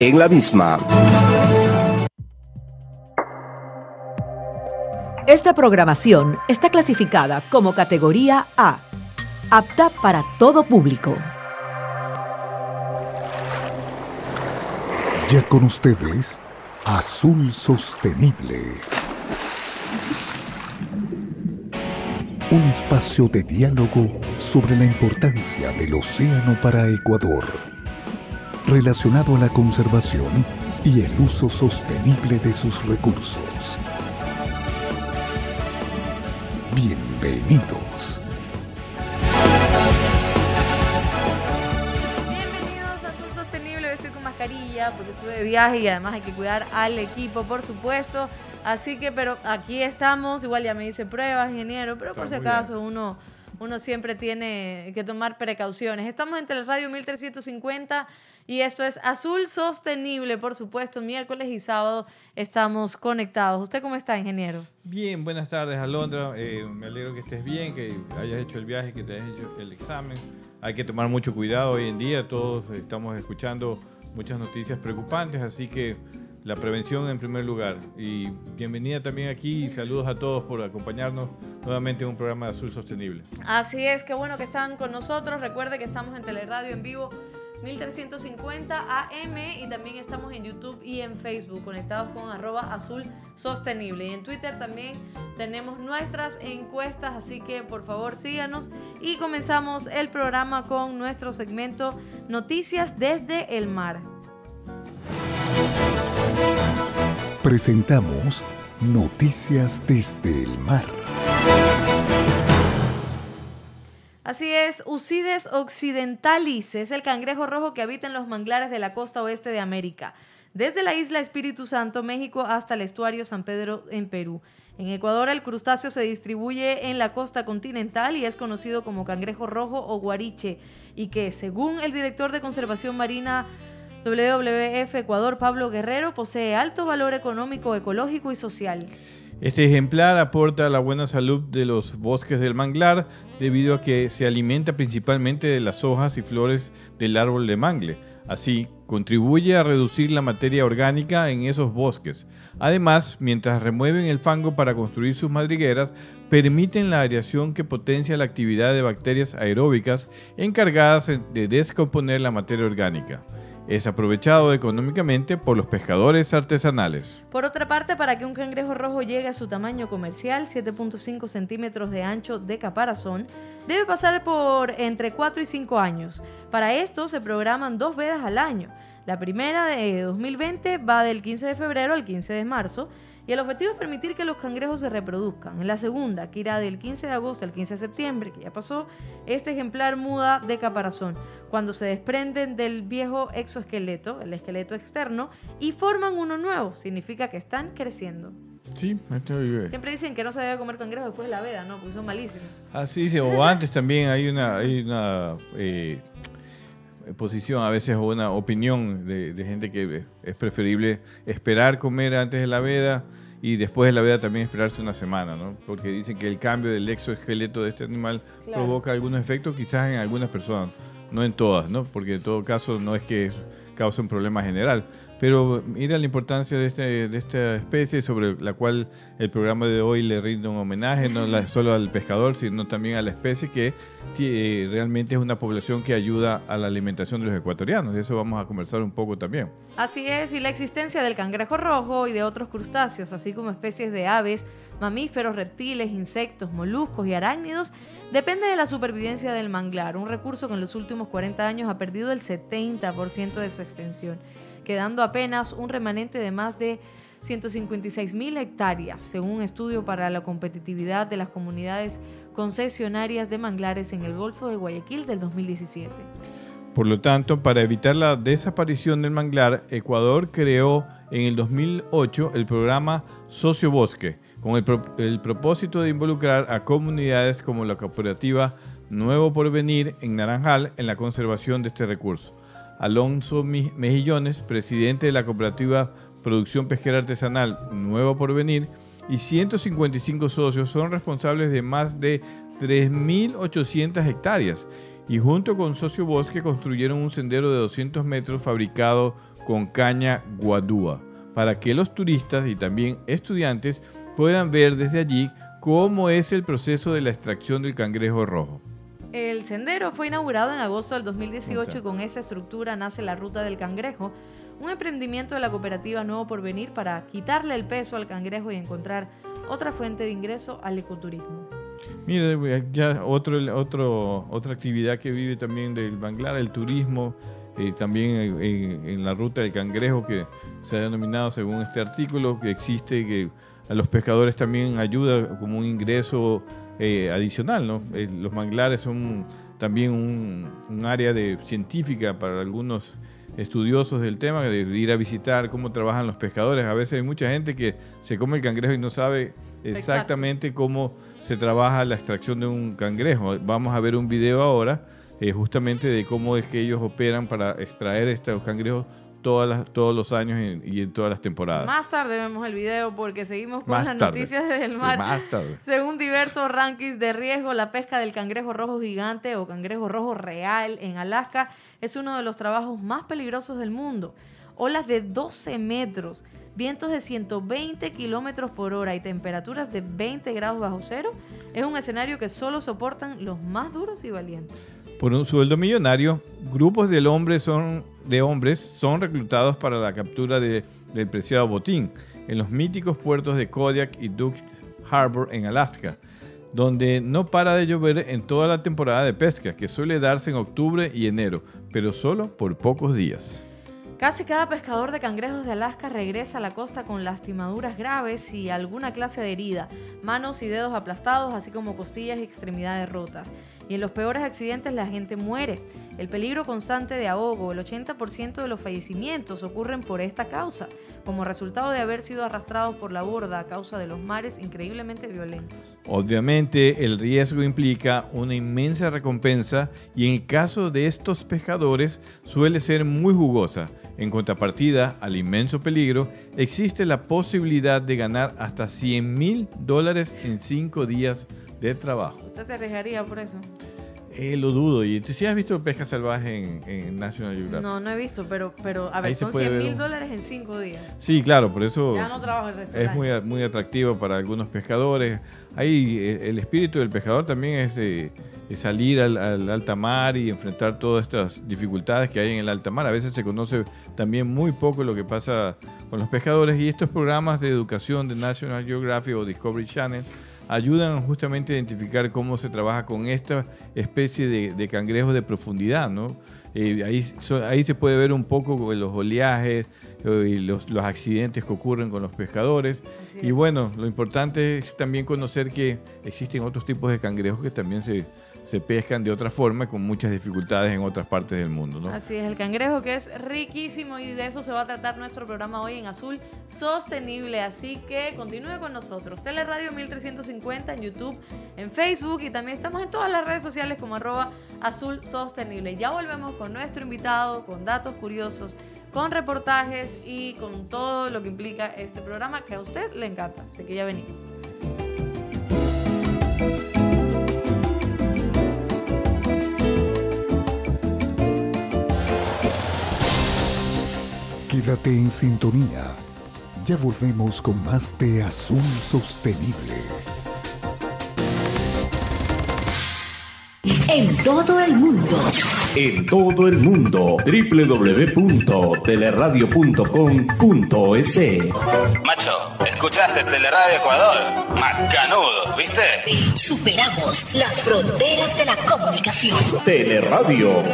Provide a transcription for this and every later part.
en la misma. Esta programación está clasificada como categoría A, apta para todo público. Ya con ustedes, Azul Sostenible. Un espacio de diálogo sobre la importancia del océano para Ecuador, relacionado a la conservación y el uso sostenible de sus recursos. Bienvenidos. Bienvenidos a Azul Sostenible. Hoy estoy con mascarilla porque estuve de viaje y además hay que cuidar al equipo, por supuesto. Así que, pero aquí estamos. Igual ya me dice pruebas, ingeniero, pero por si acaso uno, uno siempre tiene que tomar precauciones. Estamos en Radio 1350 y esto es Azul Sostenible, por supuesto. Miércoles y sábado estamos conectados. ¿Usted cómo está, ingeniero? Bien, buenas tardes, Alondra. Eh, me alegro que estés bien, que hayas hecho el viaje, que te hayas hecho el examen. Hay que tomar mucho cuidado hoy en día. Todos estamos escuchando muchas noticias preocupantes, así que la prevención en primer lugar. Y bienvenida también aquí y saludos a todos por acompañarnos nuevamente en un programa de Azul Sostenible. Así es, qué bueno que están con nosotros. Recuerde que estamos en Teleradio en vivo 1350 AM y también estamos en YouTube y en Facebook conectados con arroba azul sostenible. Y en Twitter también tenemos nuestras encuestas, así que por favor síganos y comenzamos el programa con nuestro segmento Noticias desde el mar. Presentamos Noticias desde el mar. Así es, Ucides occidentalis es el cangrejo rojo que habita en los manglares de la costa oeste de América, desde la isla Espíritu Santo, México, hasta el estuario San Pedro en Perú. En Ecuador el crustáceo se distribuye en la costa continental y es conocido como cangrejo rojo o guariche, y que, según el director de conservación marina WWF Ecuador, Pablo Guerrero, posee alto valor económico, ecológico y social. Este ejemplar aporta a la buena salud de los bosques del manglar debido a que se alimenta principalmente de las hojas y flores del árbol de mangle. Así, contribuye a reducir la materia orgánica en esos bosques. Además, mientras remueven el fango para construir sus madrigueras, permiten la aireación que potencia la actividad de bacterias aeróbicas encargadas de descomponer la materia orgánica es aprovechado económicamente por los pescadores artesanales. Por otra parte, para que un cangrejo rojo llegue a su tamaño comercial, 7.5 centímetros de ancho de caparazón, debe pasar por entre 4 y 5 años. Para esto se programan dos vedas al año. La primera de 2020 va del 15 de febrero al 15 de marzo y el objetivo es permitir que los cangrejos se reproduzcan. En la segunda, que irá del 15 de agosto al 15 de septiembre, que ya pasó, este ejemplar muda de caparazón, cuando se desprenden del viejo exoesqueleto, el esqueleto externo, y forman uno nuevo. Significa que están creciendo. Sí, Siempre dicen que no se debe comer cangrejos después de la veda, ¿no? Porque son malísimos. Así sí, o antes también hay una, hay una eh, posición, a veces una opinión de, de, gente que es preferible esperar comer antes de la veda y después de la veda también esperarse una semana, ¿no? Porque dicen que el cambio del exoesqueleto de este animal provoca algunos efectos quizás en algunas personas, no en todas, ¿no? Porque en todo caso no es que cause un problema general. Pero mira la importancia de, este, de esta especie sobre la cual el programa de hoy le rinde un homenaje, no solo al pescador, sino también a la especie que eh, realmente es una población que ayuda a la alimentación de los ecuatorianos. De eso vamos a conversar un poco también. Así es, y la existencia del cangrejo rojo y de otros crustáceos, así como especies de aves, mamíferos, reptiles, insectos, moluscos y arácnidos, depende de la supervivencia del manglar, un recurso que en los últimos 40 años ha perdido el 70% de su extensión quedando apenas un remanente de más de 156 mil hectáreas, según un estudio para la competitividad de las comunidades concesionarias de manglares en el Golfo de Guayaquil del 2017. Por lo tanto, para evitar la desaparición del manglar, Ecuador creó en el 2008 el programa Socio Bosque, con el, el propósito de involucrar a comunidades como la cooperativa Nuevo Porvenir en Naranjal en la conservación de este recurso. Alonso Mejillones, presidente de la cooperativa Producción Pesquera Artesanal Nuevo Porvenir, y 155 socios son responsables de más de 3.800 hectáreas y junto con Socio Bosque construyeron un sendero de 200 metros fabricado con caña guadúa, para que los turistas y también estudiantes puedan ver desde allí cómo es el proceso de la extracción del cangrejo rojo. El sendero fue inaugurado en agosto del 2018 y con esa estructura nace la Ruta del Cangrejo, un emprendimiento de la cooperativa Nuevo Porvenir para quitarle el peso al cangrejo y encontrar otra fuente de ingreso al ecoturismo. Mire, ya otro, otro, otra actividad que vive también del Banglar, el turismo, eh, también en, la ruta del cangrejo que se ha denominado según este artículo, que existe, que a los pescadores también ayuda como un ingreso eh, adicional. ¿no? Eh, los manglares son también un, área de científica para algunos estudiosos del tema, de ir a visitar cómo trabajan los pescadores. A veces hay mucha gente que se come el cangrejo y no sabe exactamente cómo se trabaja la extracción de un cangrejo. Vamos a ver un video ahora eh, justamente de cómo es que ellos operan para extraer estos cangrejos todas las, todos los años y en todas las temporadas. Más tarde vemos el video porque seguimos con las noticias del mar. más tarde. Según diversos rankings de riesgo, la pesca del cangrejo rojo gigante o cangrejo rojo real en Alaska es uno de los trabajos más peligrosos del mundo. Olas de 12 metros, vientos de 120 kilómetros por hora y temperaturas de 20 grados bajo cero es un escenario que solo soportan los más duros y valientes. Por un sueldo millonario, grupos de hombres son, de hombres son reclutados para la captura de, del preciado botín en los míticos puertos de Kodiak y Duke Harbor en Alaska, donde no para de llover en toda la temporada de pesca, que suele darse en octubre y enero, pero solo por pocos días. Casi cada pescador de cangrejos de Alaska regresa a la costa con lastimaduras graves y alguna clase de herida, manos y dedos aplastados, así como costillas y extremidades rotas. Y en los peores accidentes la gente muere. El peligro constante de ahogo, el 80% de los fallecimientos ocurren por esta causa, como resultado de haber sido arrastrados por la borda a causa de los mares increíblemente violentos. Obviamente el riesgo implica una inmensa recompensa y en el caso de estos pescadores suele ser muy jugosa en contrapartida al inmenso peligro, existe la posibilidad de ganar hasta 100 mil dólares en cinco días de trabajo. ¿Usted se arriesgaría por eso? Eh, lo dudo. ¿Y tú sí has visto pesca salvaje en, National Geographic? No, no he visto, pero, pero a ver, son 100 mil dólares en cinco días. Sí, claro, por eso ya no trabajo el resto es muy, muy atractivo para algunos pescadores. Ahí eh, el espíritu del pescador también es de salir al, alta mar y enfrentar todas estas dificultades que hay en el alta mar. A veces se conoce también muy poco lo que pasa con los pescadores y estos programas de educación de National Geographic o Discovery Channel ayudan justamente a identificar cómo se trabaja con esta especie de, cangrejos de profundidad. ¿no? Eh, ahí, ahí se puede ver un poco los oleajes, eh, y los, accidentes que ocurren con los pescadores. Y bueno, lo importante es también conocer que existen otros tipos de cangrejos que también se, se pescan de otra forma con muchas dificultades en otras partes del mundo. ¿no? Así es, el cangrejo que es riquísimo y de eso se va a tratar nuestro programa hoy en Azul Sostenible. Así que continúe con nosotros. Teleradio 1350 en YouTube, en Facebook y también estamos en todas las redes sociales como arroba Azul Sostenible. Ya volvemos con nuestro invitado, con datos curiosos, con reportajes y con todo lo que implica este programa que a usted le encanta. Así que ya venimos. Quédate en sintonía. Ya volvemos con más de Azul Sostenible. En todo el mundo. En todo el mundo. www.teleradio.com.es Macho, ¿escuchaste Teleradio Ecuador? Macanudo, ¿viste? Superamos las fronteras de la comunicación. Teleradio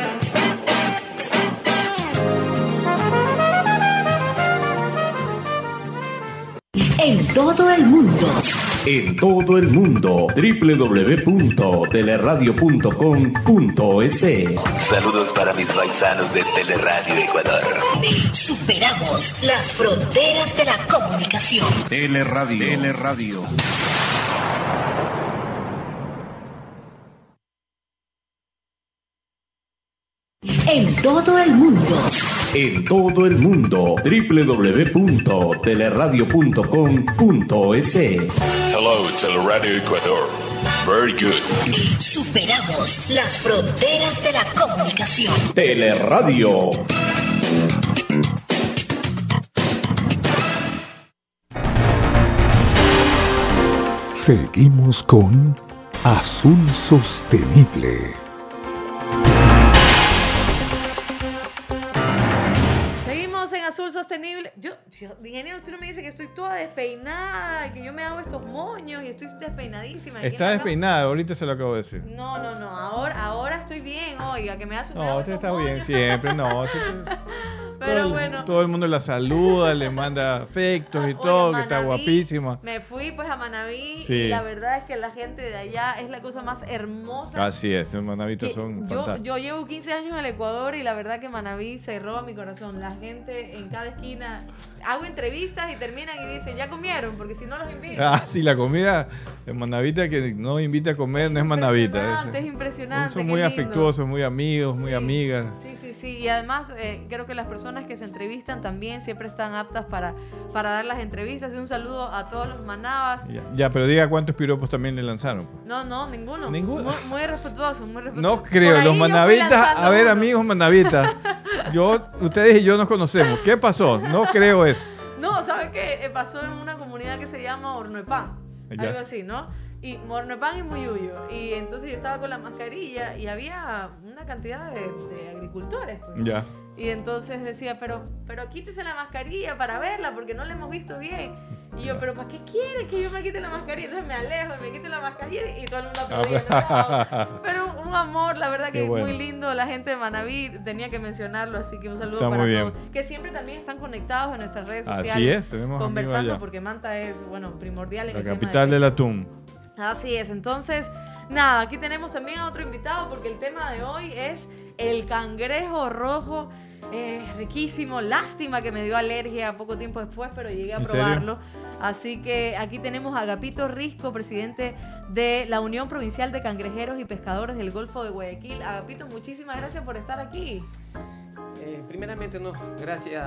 En todo el mundo. En todo el mundo. www.teleradio.com.es Saludos para mis paisanos de Teleradio Ecuador. Superamos las fronteras de la comunicación. Teleradio. Teleradio. En todo el mundo. En todo el mundo. www.teleradio.com.es. Hello, Teleradio Ecuador. Very good. Superamos las fronteras de la comunicación. Teleradio. Seguimos con Azul Sostenible. Sostenible. Yo, yo, ingeniero, usted no me dice que estoy toda despeinada que yo me hago estos moños y estoy despeinadísima. Está despeinada, ahorita se lo acabo de decir. No, no, no. Ahora, ahora estoy bien, oiga, que me hace un No, usted está bien siempre, no. Pero todo, el- bueno. todo el mundo la saluda, le manda afectos y todo, que está guapísima. Me fui pues a Manaví Sí. y la verdad es que la gente de allá es la cosa más hermosa. Así es, los manavitas son yo, fantásticos. yo llevo 15 años en el Ecuador y la verdad que Manaví se roba mi corazón. La gente en cada esquina hago entrevistas y terminan y dicen, ya comieron, porque si no los invito. Ah, sí, la comida de manavita que no invita a comer no es manavita. Impresionante, es es- impresionante. Son muy lindo. afectuosos, muy amigos, muy Sí, amigas. Sí, sí. Y además eh, creo que las personas que se entrevistan también siempre están aptas para, para dar las entrevistas. Y un saludo a todos los manabas. Ya, ya, pero diga cuántos piropos también le lanzaron. pues. No, no, ninguno. Ninguno. Muy, muy respetuoso, muy respetuoso. No creo, los manavitas, a ver uno. amigos manavitas, yo, ustedes y yo nos conocemos. ¿Qué pasó? No creo eso. No, ¿sabes qué? Eh, Pasó en una comunidad que se llama Horno de Pan. Ya. Algo así, ¿no? Y Horno de Pan y Muyuyo. Y entonces yo estaba con la mascarilla y había una cantidad de, de agricultores. pues. Ya. Y entonces decía, pero, pero quítese la mascarilla para verla, porque no la hemos visto bien. Y yo, pero ¿para qué quiere que yo me quite la mascarilla? Entonces me alejo y me quite la mascarilla y todo el mundo aplaudiendo. pero un amor, la verdad que bueno. muy lindo. La gente de Manaví tenía que mencionarlo, así que un saludo Está para muy bien. todos. Que siempre también están conectados en nuestras redes Así sociales. es, tenemos Conversando, porque Manta es, bueno, primordial en La el tema capital de del atún. Así es, entonces, nada, aquí tenemos también a otro invitado porque el tema de hoy es el cangrejo rojo. eh, riquísimo, lástima que me dio alergia poco tiempo después, pero llegué a probarlo. Así que aquí tenemos a Agapito Risco, presidente de la Unión Provincial de Cangrejeros y Pescadores del Golfo de Guayaquil. Agapito, muchísimas gracias por estar aquí. Eh, primeramente, no, gracias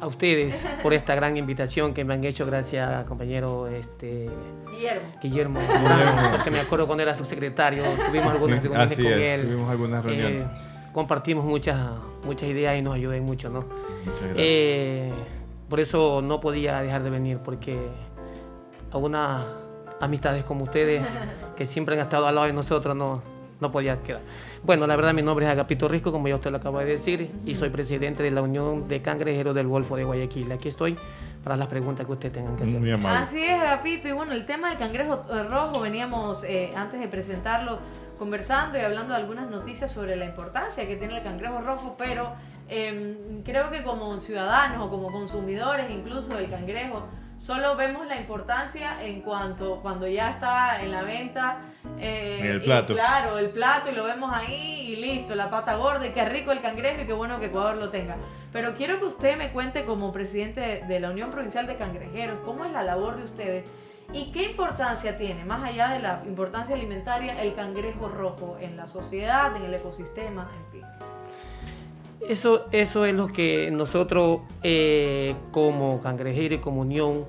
a ustedes por esta gran invitación que me han hecho, gracias compañero este, Guillermo. Guillermo, Guillermo. porque me acuerdo cuando era su secretario, tuvimos algunas reuniones Así con es, él, tuvimos algunas reuniones. eh, compartimos muchas, muchas ideas y nos ayudó mucho, ¿no? Eh, por eso no podía dejar de venir, porque algunas amistades como ustedes, que siempre han estado al lado de nosotros, no, no podía quedar. Bueno, la verdad mi nombre es Agapito Risco, como ya usted lo acaba de decir, y soy presidente de la Unión de Cangrejeros del Golfo de Guayaquil. Aquí estoy para las preguntas que ustedes tengan que hacer. Así es, Agapito. Y bueno, el tema del cangrejo eh, rojo, veníamos eh, antes de presentarlo conversando y hablando de algunas noticias sobre la importancia que tiene el cangrejo rojo, pero eh, creo que como ciudadanos o como consumidores incluso del cangrejo, solo vemos la importancia en cuanto cuando ya está en la venta. eh, el y plato. claro, el plato y lo vemos ahí y listo, la pata gorda y qué rico el cangrejo y qué bueno que Ecuador lo tenga. Pero quiero que usted me cuente como presidente de, de la Unión Provincial de Cangrejeros, cómo es la labor de ustedes y qué importancia tiene, más allá de la importancia alimentaria, el cangrejo rojo en la sociedad, en el ecosistema, en fin. Eso, eso es lo que nosotros eh, como Cangrejero y como Unión,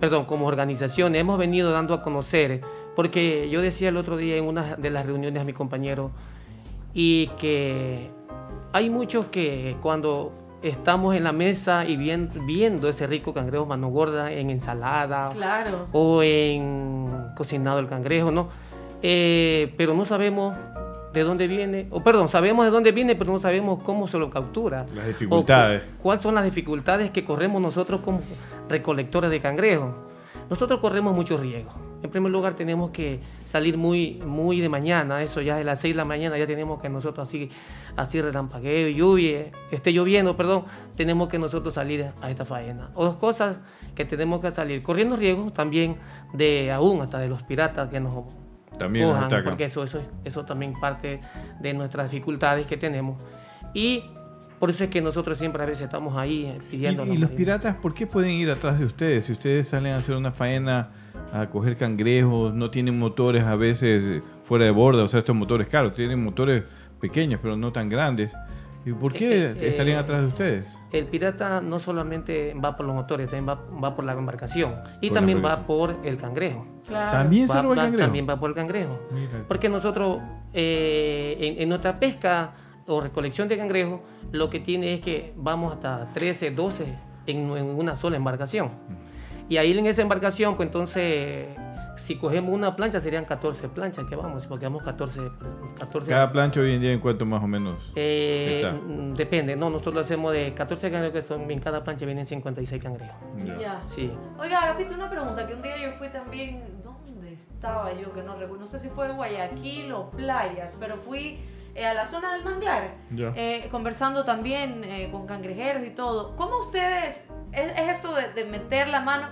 perdón, como organización hemos venido dando a conocer, porque yo decía el otro día en una de las reuniones a mi compañero, y que hay muchos que cuando estamos en la mesa y bien- viendo ese rico cangrejo mano gorda en ensalada Claro. o en cocinado el cangrejo, ¿no? Eh, pero no sabemos de dónde viene, o perdón, sabemos de dónde viene, pero no sabemos cómo se lo captura. Las dificultades. cu- ¿Cuáles son las dificultades que corremos nosotros como recolectores de cangrejo? Nosotros corremos mucho riesgo. En primer lugar, tenemos que salir muy, muy de mañana, eso ya de las 6 de la mañana, ya tenemos que nosotros así, así relampagueo, lluvia, esté lloviendo, perdón, tenemos que nosotros salir a esta faena. O dos cosas que tenemos que salir, corriendo riesgos también de aún hasta de los piratas que nos También porque eso, eso, eso también parte de nuestras dificultades que tenemos. Y por eso es que nosotros siempre a veces estamos ahí eh, ¿Y, pidiendo. y los piratas por qué pueden ir atrás de ustedes? Si ustedes salen a hacer una faena a coger cangrejos, no tienen motores a veces eh, fuera de borda, o sea, estos motores, claro, tienen motores pequeños, pero no tan grandes. ¿Y por qué Eh, eh, estarían eh, atrás de ustedes? El pirata no solamente va por los motores, también va, va por la embarcación. Y Por también va por el cangrejo. Claro. También se Va- roba el cangrejo. También va por el cangrejo. Mira. Porque nosotros, eh, en, en nuestra pesca o recolección de cangrejo, lo que tiene es que vamos hasta 13, 12 en, en una sola embarcación. Y ahí en esa embarcación, pues entonces Si cogemos una plancha serían 14 planchas que vamos, porque vamos 14. 14 Cada plancha hoy en día en cuánto más o menos. eh, está. mm, depende, no, nosotros hacemos de 14 cangrejos que son, en cada plancha vienen 56 cangrejos. Ya. Ya. Sí. Oiga, Agapito, una pregunta, que un día yo fui también, ¿dónde estaba yo? Que no recuerdo, no sé si fue en Guayaquil o Playas, pero fui eh, a la zona del manglar, Ya. eh, conversando también eh, con cangrejeros y todo. ¿Cómo ustedes, es, es esto de, de meter la mano?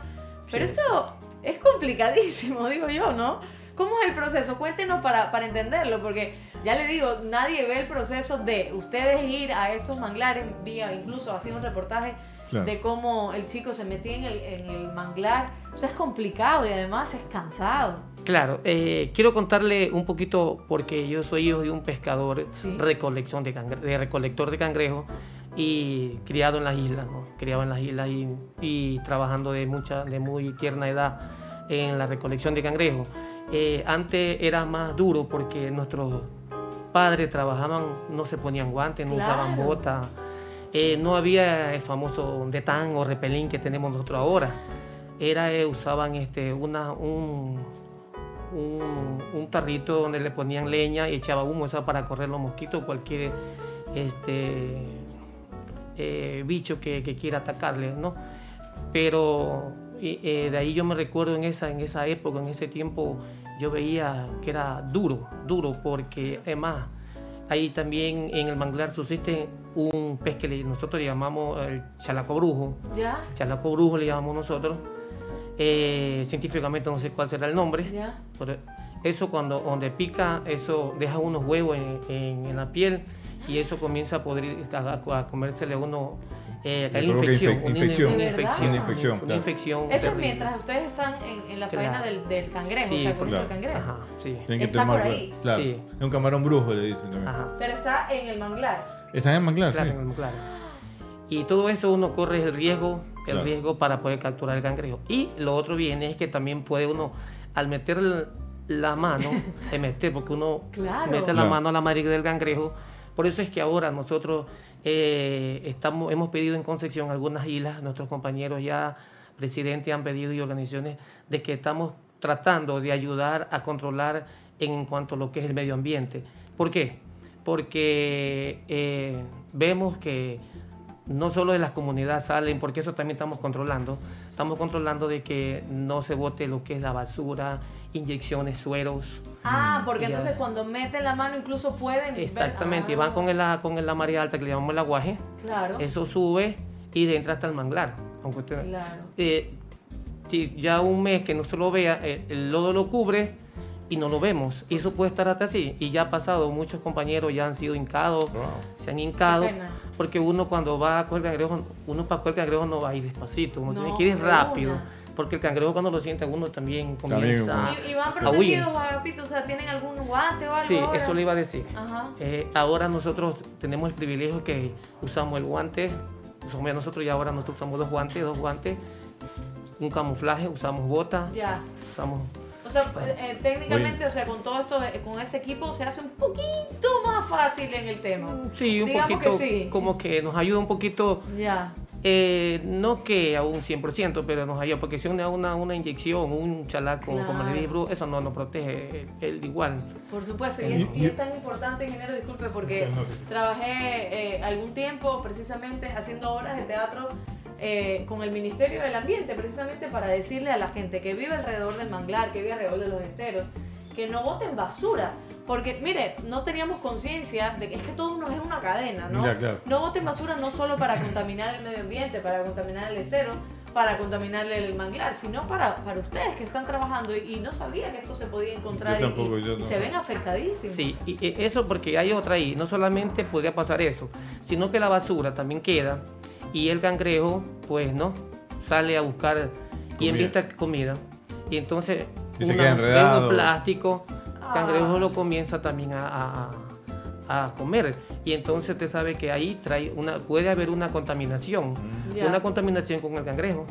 Pero Sí. esto es complicadísimo, digo yo, ¿no? ¿Cómo es el proceso? Cuéntenos para, para entenderlo, porque ya le digo, nadie ve el proceso de ustedes ir a estos manglares, vía incluso ha sido un reportaje Claro. de cómo el chico se metía en el, en el manglar. O sea, es complicado y además es cansado. Claro, eh, quiero contarle un poquito porque yo soy hijo de un pescador Sí. recolección de, cangre- de recolector de cangrejos y criado en las islas, ¿no? criado en las islas y, y trabajando de mucha, de muy tierna edad en la recolección de cangrejos. Eh, antes era más duro porque nuestros padres trabajaban, no se ponían guantes, no usaban botas, eh, no había el famoso detán o repelín que tenemos nosotros ahora. Era, eh, usaban este, una, un, un, un tarrito donde le ponían leña y echaba humo, eso para correr los mosquitos, cualquier este, eh, bicho que, que quiera atacarle, ¿no? Pero eh, de ahí yo me recuerdo en esa, en esa época, en ese tiempo, yo veía que era duro, duro, porque además ahí también en el manglar subsiste un pez que nosotros le llamamos el chalaco brujo, ¿Ya? chalaco brujo le llamamos nosotros, Eh, científicamente no sé cuál será el nombre, ¿Ya? pero eso cuando donde pica, eso deja unos huevos en, en- en la piel y eso comienza a poder a, a comérsele a uno eh, infección, una, infección. una infección, Una infección, una claro. infección Eso terrible. mientras ustedes están en, en la faena Claro. del, del cangrejo, Sí, o sea, claro. el cangrejo. Ajá, sí. Tienen que Está tomar, por ahí. Claro. Sí. Es un camarón brujo, le dicen también. Ajá. Pero está en el manglar. Están en manglar, Claro, sí. claro. Y todo eso uno corre el riesgo, el Claro. riesgo para poder capturar el cangrejo. Y lo otro viene es que también puede uno, al meter el- la mano, de meter, porque uno Claro. mete la Claro. mano a la marica del cangrejo, por eso es que ahora nosotros eh, estamos, hemos pedido en Concepción algunas islas, nuestros compañeros ya presidentes han pedido y organizaciones de que estamos tratando de ayudar a controlar en cuanto a lo que es el medio ambiente. ¿Por qué? Porque eh, vemos que no solo de las comunidades salen, porque eso también estamos controlando, estamos controlando de que no se bote lo que es la basura, inyecciones, sueros. Ah, porque Ya. entonces cuando meten la mano incluso pueden ver- Exactamente, y Ah, van con el, con la marea alta que le llamamos el aguaje, Claro. eso sube y entra hasta el manglar. Aunque usted- Claro. eh, ya un mes que no se lo vea, eh, el lodo lo cubre y no lo vemos. Y eso puede estar hasta así. Y ya ha pasado, muchos compañeros ya han sido hincados, Wow. se han hincado. Porque uno cuando va a coger cangrejo, uno para coger cangrejo no va a ir despacito, uno No, tiene que ir rápido. una. Porque el cangrejo cuando lo siente uno también También, comienza ¿Y, y van a huir. protegidos, Agapito? O sea, ¿tienen algún guante o algo Sí, ahora? eso le iba a decir. Ajá. Eh, ahora nosotros tenemos el privilegio que usamos el guante, usamos, nosotros ya ahora nosotros usamos dos guantes, dos guantes, un camuflaje, usamos botas, Ya. usamos... O sea, eh, técnicamente, o sea, con todo esto, de- con este equipo se hace un poquito más fácil en el tema. Sí, un Digamos poquito, que sí. como que nos ayuda un poquito, Ya. Eh, no que a un 100%, pero nos ayuda, porque si una, una, una inyección, un chalaco, como le dije, Claro. eso no nos protege el igual. Por supuesto, y es, y es tan importante, ingeniero, disculpe, porque trabajé eh, algún tiempo precisamente haciendo obras de teatro eh, con el Ministerio del Ambiente, precisamente para decirle a la gente que vive alrededor del manglar, que vive alrededor de los esteros, que no boten basura. Porque, mire, no teníamos conciencia de que es que todo nos es una cadena, ¿no? Ya, claro. No boten basura no solo para contaminar el medio ambiente, para contaminar el estero, para contaminarle el manglar, sino para, para ustedes que están trabajando y, y no sabía que esto se podía encontrar Yo y- tampoco, y, yo y no. se ven afectadísimos. Sí, y y eso porque hay otra ahí. No solamente podría pasar eso, sino que la basura también queda y el cangrejo, pues, ¿no? Sale a buscar y en vista comida. Y entonces, Y se una- queda enredado. un plástico, el cangrejo Ah. lo comienza también a, a- a comer. Y entonces usted sabe que ahí trae una, puede haber una contaminación, Ya. una contaminación con el cangrejo.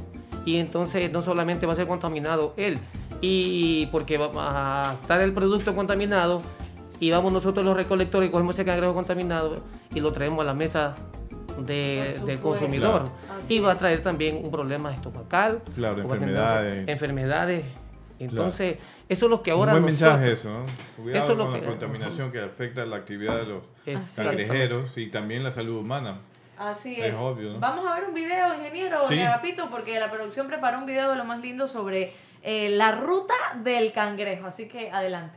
Y entonces no solamente va a ser contaminado él, y porque va a estar el producto contaminado, y vamos nosotros los recolectores y cogemos ese cangrejo contaminado y lo traemos a la mesa de- del consumidor. Y va a traer también un problema estomacal, Claro, o va a tener enfermedades. enfermedades Entonces, eso es lo que ahora Un buen nosotros- mensaje eso, ¿no? Cuidado Eso es lo con la contaminación que afecta la actividad de los cangrejeros y también la salud humana. Así Es es. obvio, ¿no? Vamos a ver un video, ingeniero Sí. Agapito, porque la producción preparó un video de lo más lindo sobre eh, la ruta del cangrejo. Así que adelante.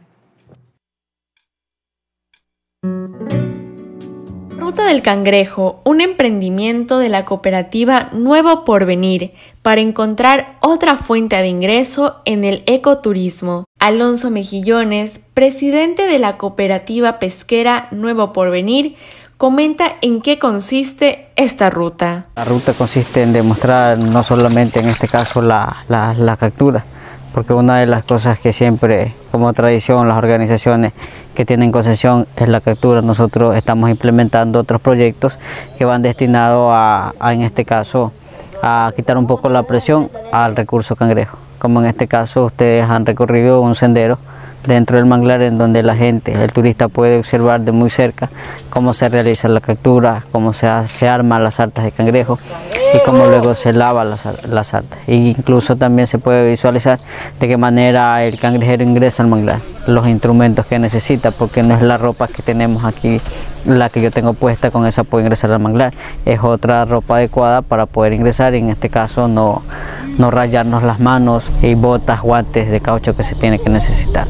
Ruta del Cangrejo, un emprendimiento de la cooperativa Nuevo Porvenir para encontrar otra fuente de ingreso en el ecoturismo. Alonso Mejillones, presidente de la cooperativa pesquera Nuevo Porvenir, comenta en qué consiste esta ruta. La ruta consiste en demostrar no solamente en este caso la, la, la captura, porque una de las cosas que siempre como tradición las organizaciones que tienen concesión es la captura. Nosotros estamos implementando otros proyectos que van destinados a, a, en este caso a quitar un poco la presión al recurso cangrejo. Como en este caso ustedes han recorrido un sendero dentro del manglar en donde la gente, el turista puede observar de muy cerca cómo se realiza la captura, cómo se, se arman las sartas de cangrejo y cómo luego se lava las, las sartas. E incluso también se puede visualizar de qué manera el cangrejero ingresa al manglar, los instrumentos que necesita, porque no es la ropa que tenemos aquí, la que yo tengo puesta, con esa puedo ingresar al manglar, es otra ropa adecuada para poder ingresar y en este caso no, no rayarnos las manos y botas, guantes de caucho que se tiene que necesitar.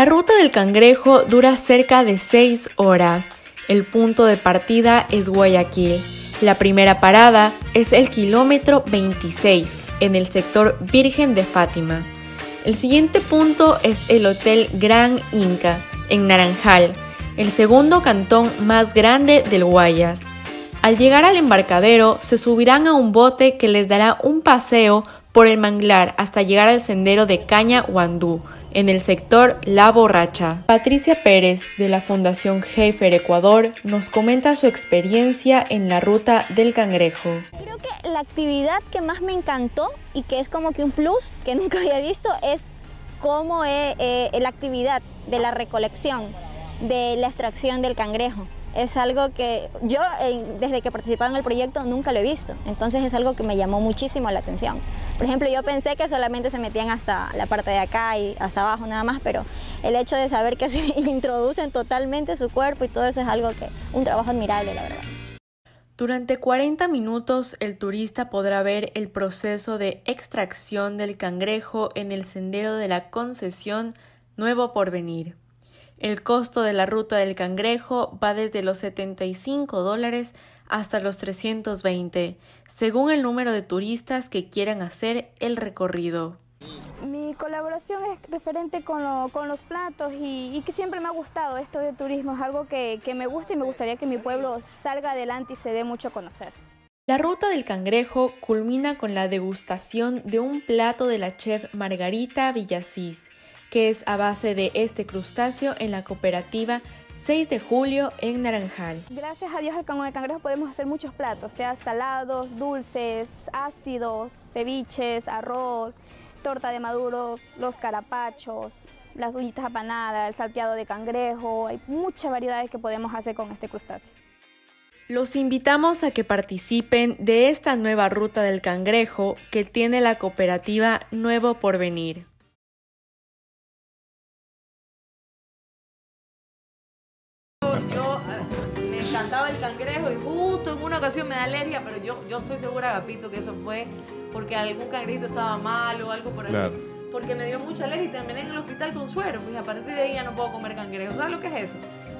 La ruta del cangrejo dura cerca de 6 horas. El punto de partida es Guayaquil. La primera parada es el kilómetro 26 en el sector Virgen de Fátima. El siguiente punto es el Hotel Gran Inca en Naranjal, el segundo cantón más grande del Guayas. Al llegar al embarcadero se subirán a un bote que les dará un paseo por el manglar hasta llegar al sendero de Caña Guandú, en el sector La Borracha. Patricia Pérez, de la Fundación Heifer Ecuador, nos comenta su experiencia en la ruta del cangrejo. Creo que la actividad que más me encantó y que es como que un plus que nunca había visto es cómo es eh, la actividad de la recolección, de la extracción del cangrejo. Es algo que yo desde que participaba en el proyecto nunca lo he visto, entonces es algo que me llamó muchísimo la atención. Por ejemplo, yo pensé que solamente se metían hasta la parte de acá y hasta abajo nada más, pero el hecho de saber que se introducen totalmente su cuerpo y todo eso es algo que, un trabajo admirable, la verdad. Durante 40 minutos el turista podrá ver el proceso de extracción del cangrejo en el sendero de la concesión Nuevo Porvenir. El costo de la ruta del cangrejo va desde los 75 dólares hasta los 320, según el número de turistas que quieran hacer el recorrido. Mi colaboración es referente con, lo, con los platos y, y, que siempre me ha gustado esto de turismo, es algo que, que me gusta y me gustaría que mi pueblo salga adelante y se dé mucho a conocer. La ruta del cangrejo culmina con la degustación de un plato de la chef Margarita Villasís, que es a base de este crustáceo en la cooperativa 6 de julio en Naranjal. Gracias a Dios con el cangrejo podemos hacer muchos platos, sea salados, dulces, ácidos, ceviches, arroz, torta de maduro, los carapachos, las uñitas apanadas, el salteado de cangrejo, hay muchas variedades que podemos hacer con este crustáceo. Los invitamos a que participen de esta nueva ruta del cangrejo que tiene la cooperativa Nuevo Porvenir. Ocasión me da alergia, pero yo, yo estoy segura, Gapito, que eso fue porque algún cangrejito estaba mal o algo por así. Claro. Porque me dio mucha alergia y terminé en el hospital con suero. Pues a partir de ahí ya no puedo comer cangrejo. ¿Sabes lo que es eso?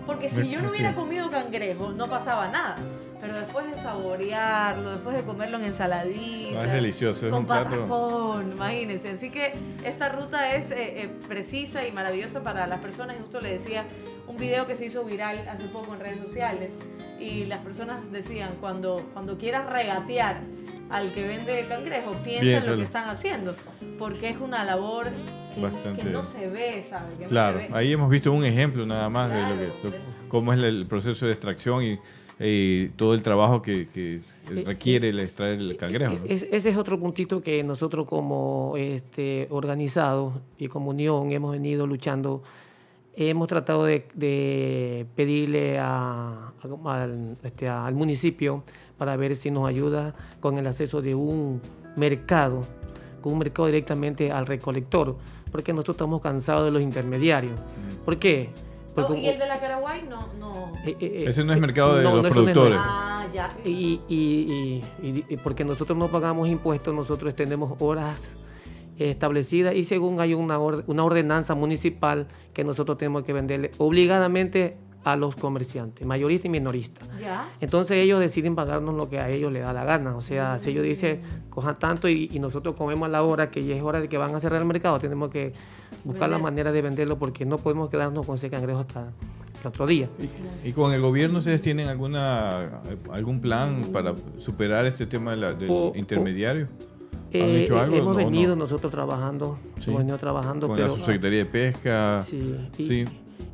Porque si yo no hubiera comido cangrejo, no pasaba nada. Pero después de saborearlo, después de comerlo en ensaladita. No, es delicioso, es con un plato. patacón, imagínense. Así que esta ruta es eh, eh, precisa y maravillosa para las personas. Justo le decía un video que se hizo viral hace poco en redes sociales. Y las personas decían, cuando, cuando quieras regatear al que vende cangrejo, piensa en lo que están haciendo. Porque es una labor que, Bastante. que no se ve, ¿sabes? Que no Claro, se ve. ahí hemos visto un ejemplo nada más de lo que, lo- cómo es el proceso de extracción y, y todo el trabajo que, que requiere el extraer el cangrejo. ¿no? Es- ese es otro puntito que nosotros como este, organizados y como unión hemos venido luchando. Hemos tratado de, de pedirle a- a- al, este, al municipio para ver si nos ayuda con el acceso de un mercado con un mercado directamente al recolector, porque nosotros estamos cansados de los intermediarios. ¿Por qué? Porque Oh, ¿Y el de la Caraguay no? no. eh, eh, Ese no es eh, mercado de los eso no es productores. Ah, ya. Y, y- y- y- y porque nosotros no pagamos impuestos, nosotros tenemos horas establecidas y según hay una, una ordenanza municipal que nosotros tenemos que venderle obligadamente a los comerciantes, mayoristas y minoristas. Ya. Entonces ellos deciden pagarnos lo que a ellos les da la gana. O sea, si ellos dicen, cojan tanto y, y nosotros comemos a la hora que ya es hora de que van a cerrar el mercado, tenemos que buscar la manera de venderlo porque no podemos quedarnos con ese cangrejo hasta el otro día. ¿Y con el gobierno ustedes tienen alguna algún plan para superar este tema de la- del Po- po- intermediario? ¿Han Eh, hecho algo? hemos No, no. venido nosotros trabajando, Sí. hemos venido trabajando, Con pero la subsecretaría de Pesca. Sí, y, Sí.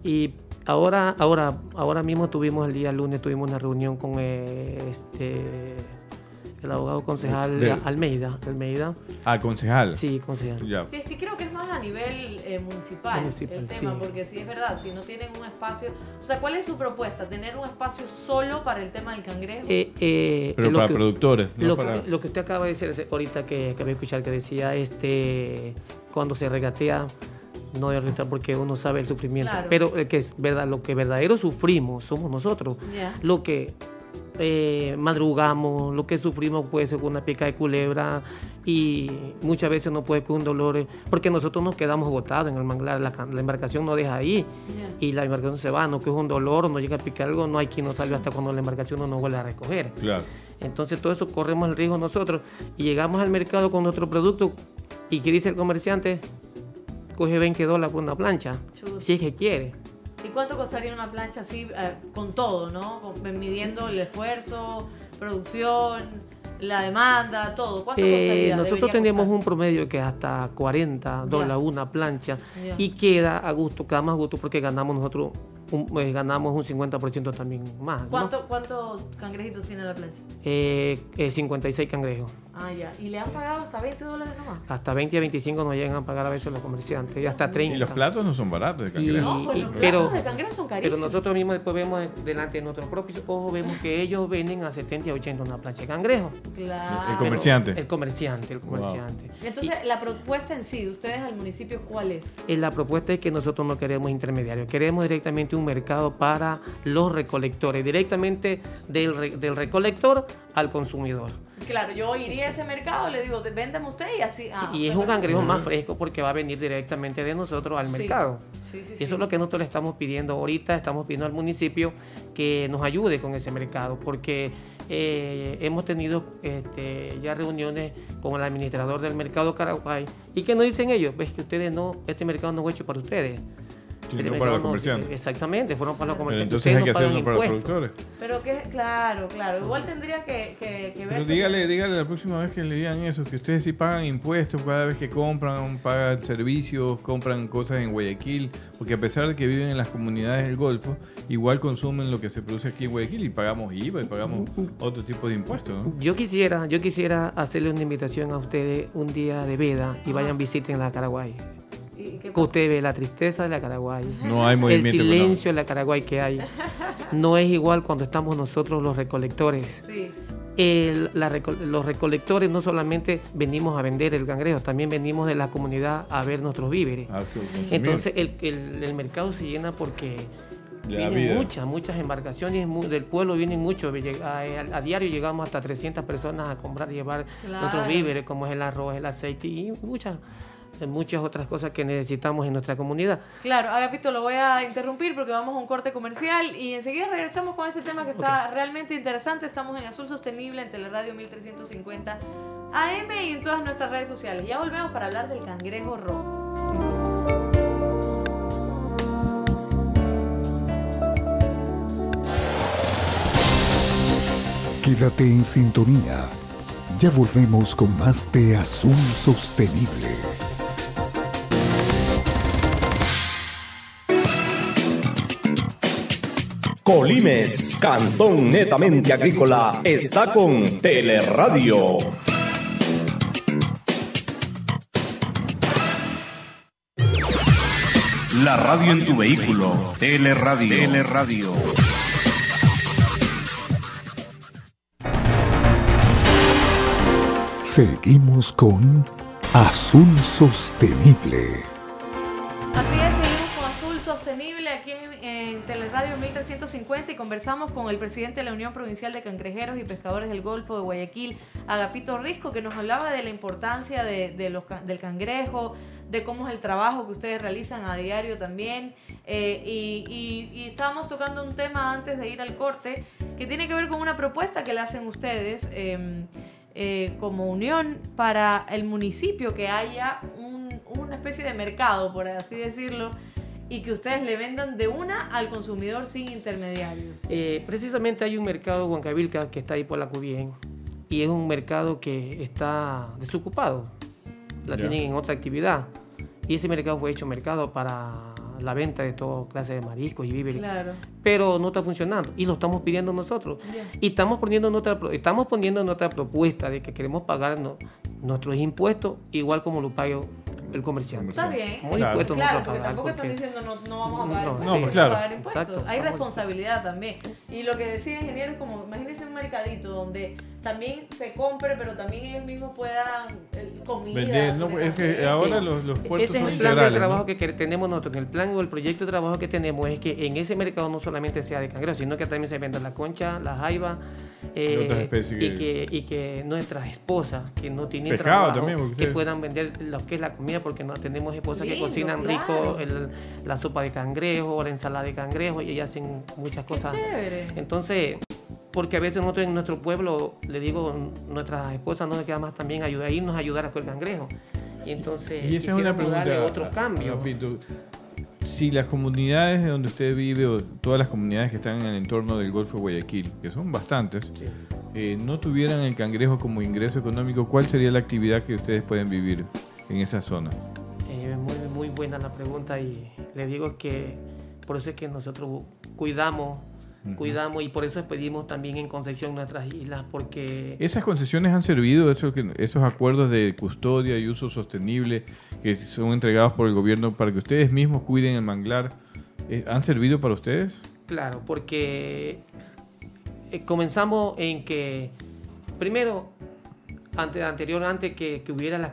y ahora, ahora, ahora mismo tuvimos el día lunes tuvimos una reunión con eh, este el abogado concejal De- Almeida, Almeida. Ah, concejal. Sí, concejal. Ya. Sí, es que creo que es más a nivel eh, municipal, Municipal, el tema, sí. porque sí es verdad, si no tienen un espacio, o sea, ¿cuál es su propuesta? ¿Tener un espacio solo para el tema del cangrejo? Eh, eh, Pero lo para que- productores, no lo, para- que, lo que usted acaba de decir ahorita que acabé de escuchar que decía este cuando se regatea no debe regatear porque uno sabe el sufrimiento. Claro. Pero el que es verdad, lo que verdadero sufrimos somos nosotros. Lo que eh, madrugamos, lo que sufrimos puede ser con una pica de culebra y muchas veces no puede con un dolor, porque nosotros nos quedamos agotados en el manglar, la, embarcación no deja ahí y la embarcación se va, no que es un dolor, no llega a picar algo, no hay quien nos salve hasta cuando la embarcación no nos vuelve a recoger. Claro. Entonces todo eso corremos el riesgo nosotros y llegamos al mercado con nuestro producto y que dice el comerciante, coge 20 dólares por una plancha, Chus. si es que quiere. ¿Y cuánto costaría una plancha así, eh, con todo, ¿no? Con- midiendo el esfuerzo, producción, la demanda, todo. ¿Cuánto Eh, costaría? nosotros tenemos un promedio que es hasta 40 dólares una plancha Ya. y queda a gusto, queda más a gusto porque ganamos nosotros un, eh, ganamos un 50% también más. ¿no? ¿Cuánto- ¿Cuántos cangrejitos tiene la plancha? Eh, eh, 56 cangrejos. Ah, ya. ¿Y le han pagado hasta 20 dólares nomás? Hasta 20 a 25 nos llegan a pagar a veces los comerciantes y hasta 30. Y los platos no son baratos de cangrejo. No, pues los pero, platos de cangrejo son pero carísimos. nosotros mismos después vemos delante de nuestros propios ojos, vemos que ellos venden a 70 y 80 una plancha de cangrejo. Claro. El comerciante. El comerciante, el Wow. comerciante. Entonces, la propuesta en sí de ustedes al municipio, ¿cuál es? Eh, La propuesta es que nosotros no queremos intermediarios, queremos directamente un mercado para los recolectores, directamente del, del recolector al consumidor. Claro, yo iría a ese mercado, le digo, véndame usted y así. ah, y es me un cangrejo más fresco porque va a venir directamente de nosotros al Sí. mercado. Sí, sí, Y sí. eso es lo que nosotros le estamos pidiendo ahorita, estamos pidiendo al municipio que nos ayude con ese mercado, porque eh, hemos tenido este, ya reuniones con el administrador del mercado Caraguay y que nos dicen ellos, ves que ustedes no, este mercado no fue hecho para ustedes. Este para los comerciantes. exactamente, fueron para los Pero comerciantes. entonces hay que no para los productores. Pero que, claro, claro. Igual tendría que, que, que Pero dígale, dígale la próxima vez que le digan eso, que ustedes sí pagan impuestos cada vez que compran, pagan servicios, compran cosas en Guayaquil, porque a pesar de que viven en las comunidades del Golfo, igual consumen lo que se produce aquí en Guayaquil y pagamos IVA y pagamos otro tipo de impuestos, ¿no? Yo quisiera, yo quisiera hacerle una invitación a ustedes un día de veda y vayan visiten la Caraguay. ¿Y qué Que usted ve la tristeza de la Caraguay. No hay El movimiento silencio de la Caraguay que hay. No es igual cuando estamos nosotros los recolectores. Sí. El- la reco- los recolectores no solamente venimos a vender el cangrejo, también venimos de la comunidad a ver nuestros víveres. Ah. Entonces el, el- el mercado se llena porque la vienen vida. muchas, muchas embarcaciones del pueblo, vienen muchos. A, a- a diario llegamos hasta 300 personas a comprar y llevar Claro. nuestros víveres, como es el arroz, el aceite y muchas, muchas otras cosas que necesitamos en nuestra comunidad. Claro, Agapito, lo voy a interrumpir porque vamos a un corte comercial y enseguida regresamos con este tema que está realmente interesante. Estamos en Azul Sostenible, en Teleradio 1350 AM y en todas nuestras redes sociales. Ya volvemos para hablar del cangrejo rojo. Quédate en sintonía. Ya volvemos con más de Azul Sostenible. Colimes, Cantón Netamente Agrícola, está con Teleradio. La radio en tu vehículo. Teleradio. Teleradio. Seguimos con Azul Sostenible. Sostenible aquí en, en Teleradio 1350 y conversamos con el presidente de la Unión Provincial de Cangrejeros y Pescadores del Golfo de Guayaquil, Agapito Risco, que nos hablaba de la importancia de, los, del cangrejo, de cómo es el trabajo que ustedes realizan a diario también. eh, y, estábamos tocando un tema antes de ir al corte que tiene que ver con una propuesta que le hacen ustedes. em, eh, como unión para el municipio que haya un- una especie de mercado, por así decirlo, y que ustedes le vendan de una al consumidor sin intermediario. Eh, precisamente hay un mercado Huancavilca que está ahí por la Cubien y es un mercado que está desocupado. La tienen en otra actividad. Y ese mercado fue hecho mercado para la venta de toda clase de mariscos y víveres. Claro. Pero no está funcionando y lo estamos pidiendo nosotros. Y estamos poniendo nuestra, estamos poniendo nuestra propuesta de que queremos pagar no- nuestros impuestos igual como lo paga el comerciante. Está bien. Como Claro. impuestos Claro, porque tampoco porque- están diciendo no, no vamos a pagar No, impuestos, sí. a claro. pagar impuestos. Exacto, Hay responsabilidad también. Y lo que decía ingeniero es como, imagínense un mercadito donde también se compre, pero también ellos mismos puedan eh, comida. Vender, no, es que ahora los, los puertos Ese es son el plan de integrales, ¿no? trabajo que tenemos nosotros. En el plan o el proyecto de trabajo que tenemos es que en ese mercado no solamente sea de cangrejo, sino que también se venda la concha, la jaiba. eh, Y que- que, y que nuestras esposas que no tienen Pescado trabajo, también, porque que ustedes- puedan vender lo que es la comida, porque no tenemos esposas que cocinan claro. rico el- la sopa de cangrejo, la ensalada de cangrejo, y ellas hacen muchas cosas. chévere. Entonces, porque a veces nosotros en nuestro pueblo, le digo, nuestras esposas no nos queda más también ayudar, irnos a ayudar a el cangrejo. Y entonces, Y esa es una pregunta. darle otro a- cambio. Agapito. Si las comunidades de donde usted vive, o todas las comunidades que están en el entorno del Golfo de Guayaquil, que son bastantes, eh, no tuvieran el cangrejo como ingreso económico, ¿cuál sería la actividad que ustedes pueden vivir en esa zona? Eh, muy, muy buena la pregunta y le digo que por eso es que nosotros cuidamos, cuidamos y por eso pedimos también en concesión nuestras islas porque ¿Esas concesiones han servido, eso que- esos acuerdos de custodia y uso sostenible que son entregados por el gobierno para que ustedes mismos cuiden el manglar, eh, han servido para ustedes? Claro, porque eh, comenzamos en que, primero, antes, anterior, antes que, que hubiera las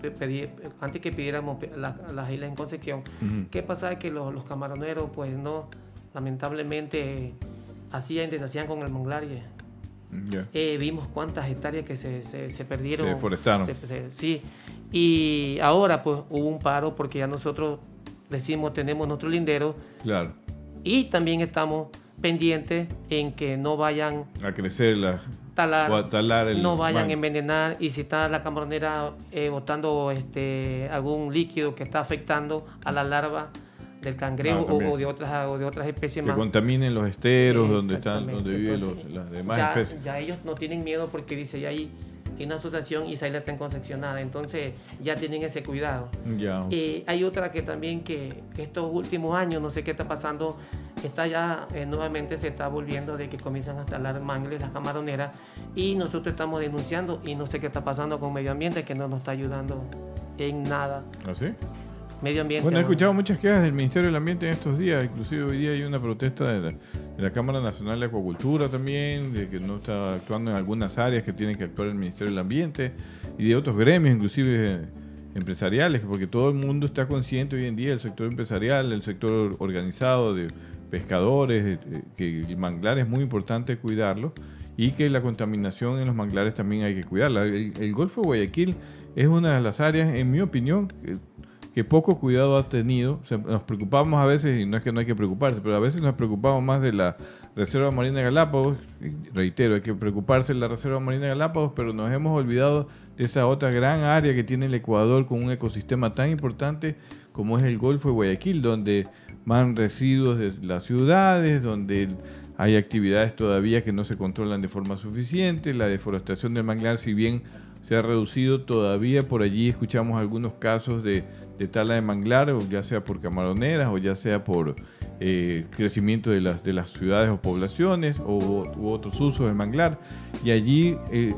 pe- pedir- antes que pidiéramos la- las islas en concepción, Ujú. ¿qué pasaba? Que los, los camaroneros, pues no, lamentablemente, hacían y deshacían con el manglar y, Ya. eh, vimos cuántas hectáreas que se, se, se perdieron. Se deforestaron. Se- sí. Y ahora pues hubo un paro porque ya nosotros decimos tenemos nuestro lindero Claro, y también estamos pendientes en que no vayan a crecer la, talar, o a talar el no vayan a envenenar y si está la camaronera eh, botando este algún líquido que está afectando a la larva del cangrejo Ah, o- también. o, de otras o de otras especies que más. contaminen los esteros donde están donde viven los- las demás ya, especies. ya ellos no tienen miedo porque dice ya hay una asociación y esa isla está concepcionada, entonces ya tienen ese cuidado. Ya. Eh, hay otra que también que, estos últimos años, no sé qué está pasando, está ya eh, nuevamente se está volviendo de que comienzan a instalar mangles las camaroneras y nosotros estamos denunciando y no sé qué está pasando con medio ambiente que no nos está ayudando en nada. ¿Ah, sí? Medio ambiente. Bueno, he escuchado muchas quejas del Ministerio del Ambiente en estos días, inclusive hoy día hay una protesta de la, de la Cámara Nacional de Acuacultura también, de que no está actuando en algunas áreas que tiene que actuar el Ministerio del Ambiente y de otros gremios, inclusive eh, empresariales, porque todo el mundo está consciente hoy en día, el sector empresarial, el sector organizado de pescadores, eh, que el manglar es muy importante cuidarlo y que la contaminación en los manglares también hay que cuidarla. El, el Golfo de Guayaquil es una de las áreas, en mi opinión, que, poco cuidado ha tenido. O nos preocupamos a veces, y no es que no hay que preocuparse, pero a veces nos preocupamos más de la Reserva Marina de Galápagos. Reitero, hay que preocuparse de la Reserva Marina de Galápagos, pero nos hemos olvidado de esa otra gran área que tiene el Ecuador con un ecosistema tan importante como es el Golfo de Guayaquil, donde van residuos de las ciudades, donde hay actividades todavía que no se controlan de forma suficiente, la deforestación del manglar, si bien se ha reducido, todavía por allí escuchamos algunos casos de, de tala de manglar, ya sea por camaroneras o ya sea por eh, crecimiento de las, de las ciudades o poblaciones o, otros usos del manglar. Y allí eh,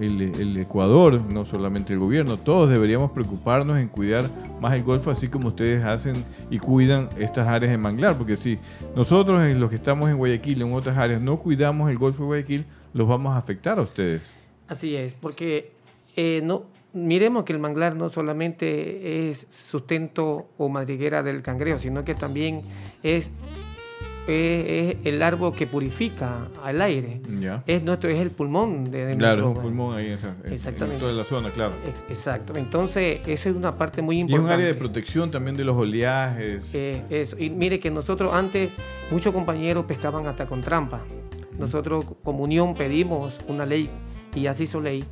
el, el- Ecuador, no solamente el gobierno, todos deberíamos preocuparnos en cuidar más el Golfo, así como ustedes hacen y cuidan estas áreas de manglar, porque si nosotros los que estamos en Guayaquil, en otras áreas, no cuidamos el Golfo de Guayaquil, los vamos a afectar a ustedes. Así es, porque eh, no, miremos que el manglar no solamente es sustento o madriguera del cangrejo, sino que también es, es- es el árbol que purifica al aire. Ya. Es nuestro es el pulmón de, de Claro, nuestro- un pulmón ahí en, esa, en- en Exactamente. toda la zona, claro. Ex- Exacto. Entonces, esa es una parte muy Y es importante. un área de protección también de los oleajes. Eh, eso. Y mire que nosotros antes, muchos compañeros pescaban hasta con trampa. Nosotros como unión pedimos una ley, y ya se hizo ley,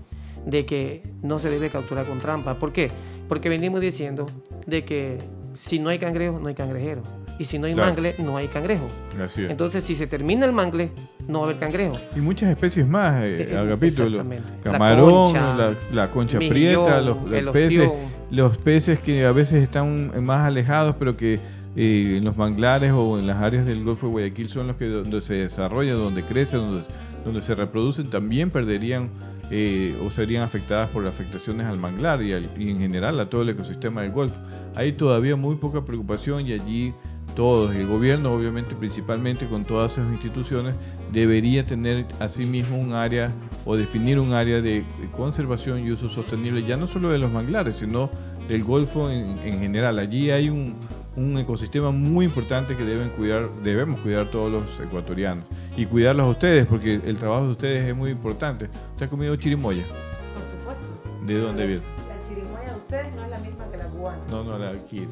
de que no se debe capturar con trampa. ¿Por qué? Porque venimos diciendo de que si no hay cangrejo, no hay cangrejero. Y si no hay Claro. mangle, no hay cangrejo. Así es. Entonces, si se termina el mangle, no va a haber cangrejo. Y muchas especies más, eh, exactamente. La camarón, concha, la, la concha prieta, los, peces, los peces que a veces están más alejados, pero que eh, en los manglares o en las áreas del Golfo de Guayaquil son los que donde se desarrollan, donde crecen, donde, donde se reproducen, también perderían eh, o serían afectadas por afectaciones al manglar y, en general a todo el ecosistema del Golfo. Hay todavía muy poca preocupación y allí todos, el gobierno obviamente principalmente con todas sus instituciones, debería tener asimismo un área o definir un área de conservación y uso sostenible, ya no solo de los manglares, sino del Golfo en, en general. Allí hay un, un ecosistema muy importante que deben cuidar, debemos cuidar todos los ecuatorianos y cuidarlos a ustedes, porque el trabajo de ustedes es muy importante. ¿Usted ha comido chirimoya? Por supuesto. ¿De dónde viene? La chirimoya de ustedes no es la misma que la cubana. No, no, la de aquí.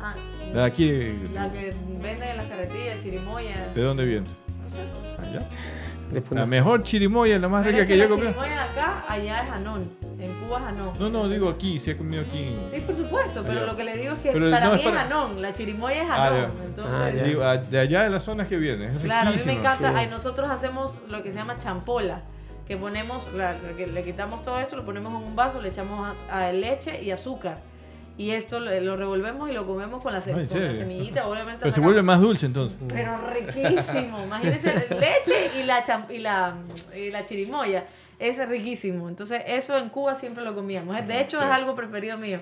Ah, La de aquí, ¿de, La que venden en las carretillas, chirimoya. de dónde viene? No sé. Allá. Después La mejor chirimoya, la más Pero rica es que yo he la chirimoya de acá, allá es Anón. En Cuba es Anón. No, no, digo aquí, si ha comido aquí. Sí, por supuesto, pero Allá. lo que le digo es que Pero para no, mí es es, para- Anón. La chirimoya es Ah, Anón. ya. Entonces, Digo, a- de allá de las zonas que viene. Es Claro, a mí me encanta. Sí. Ay, nosotros hacemos lo que se llama champola, que ponemos, la- que le quitamos todo esto, lo ponemos en un vaso, le echamos az- a- leche y azúcar. Y esto lo, revolvemos y lo comemos con la, ce- Ah, ¿en con la semillita, obviamente. Pero se vuelve más dulce entonces. Pero riquísimo. Imagínense leche y la, y la, y la chirimoya. Es riquísimo. Entonces, eso en Cuba siempre lo comíamos. De hecho, es algo preferido mío.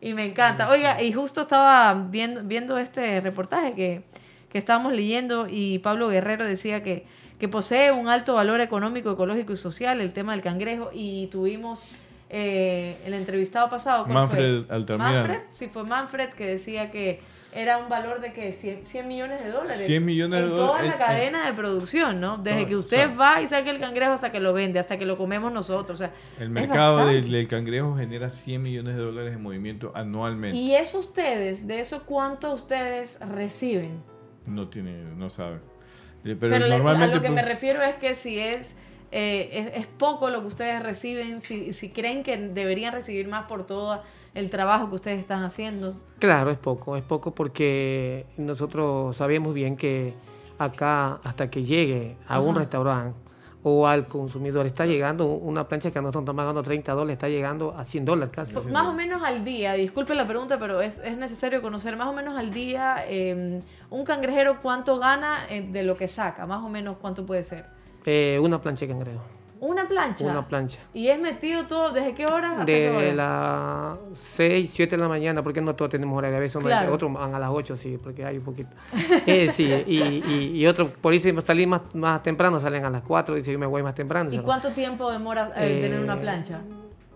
Y me encanta. Oiga, y justo estaba viendo, viendo este reportaje que, que estábamos leyendo y Pablo Guerrero decía que, que posee un alto valor económico, ecológico y social el tema del cangrejo. Y tuvimos eh, el entrevistado pasado. ¿cuál Manfred? Altamirano. Manfred, sí, fue Manfred que decía que era un valor de que 100, 100 millones de dólares. 100 millones de en dólares, toda la en- cadena de producción, ¿no? Desde No, que o usted sea- va y saca el cangrejo hasta que lo vende, hasta que lo comemos nosotros. O sea, El mercado del, del cangrejo genera 100 millones de dólares en movimiento anualmente. Y eso ustedes, de eso cuánto ustedes reciben. No tiene, no sabe. Eh, Pero, Pero, le- normalmente. a lo que me pues, refiero es que si es, eh, es, es poco lo que ustedes reciben, si, si creen que deberían recibir más por todo el trabajo que ustedes están haciendo. Claro, es poco, es poco porque nosotros sabemos bien que acá hasta que llegue a un restaurante o al consumidor está llegando una plancha que a nosotros nos están pagando 30 dólares, está llegando a 100 dólares casi. Más o menos al día, disculpe la pregunta, pero es, es necesario conocer más o menos al día eh, un cangrejero cuánto gana eh, de lo que saca, más o menos cuánto puede ser. Eh, una plancha de cangrejo, Una plancha. una plancha. Y es metido todo, ¿desde qué hora hasta qué hora? De las 6, 7 de la mañana, porque no todos tenemos horario, a veces Claro. otros van a las 8, sí, porque hay un poquito. Eh, sí, y, y, y otros, por ahí si salir más, más temprano, salen a las 4, dice yo me voy más temprano. ¿Y cuánto tiempo demora eh, Eh, tener una plancha?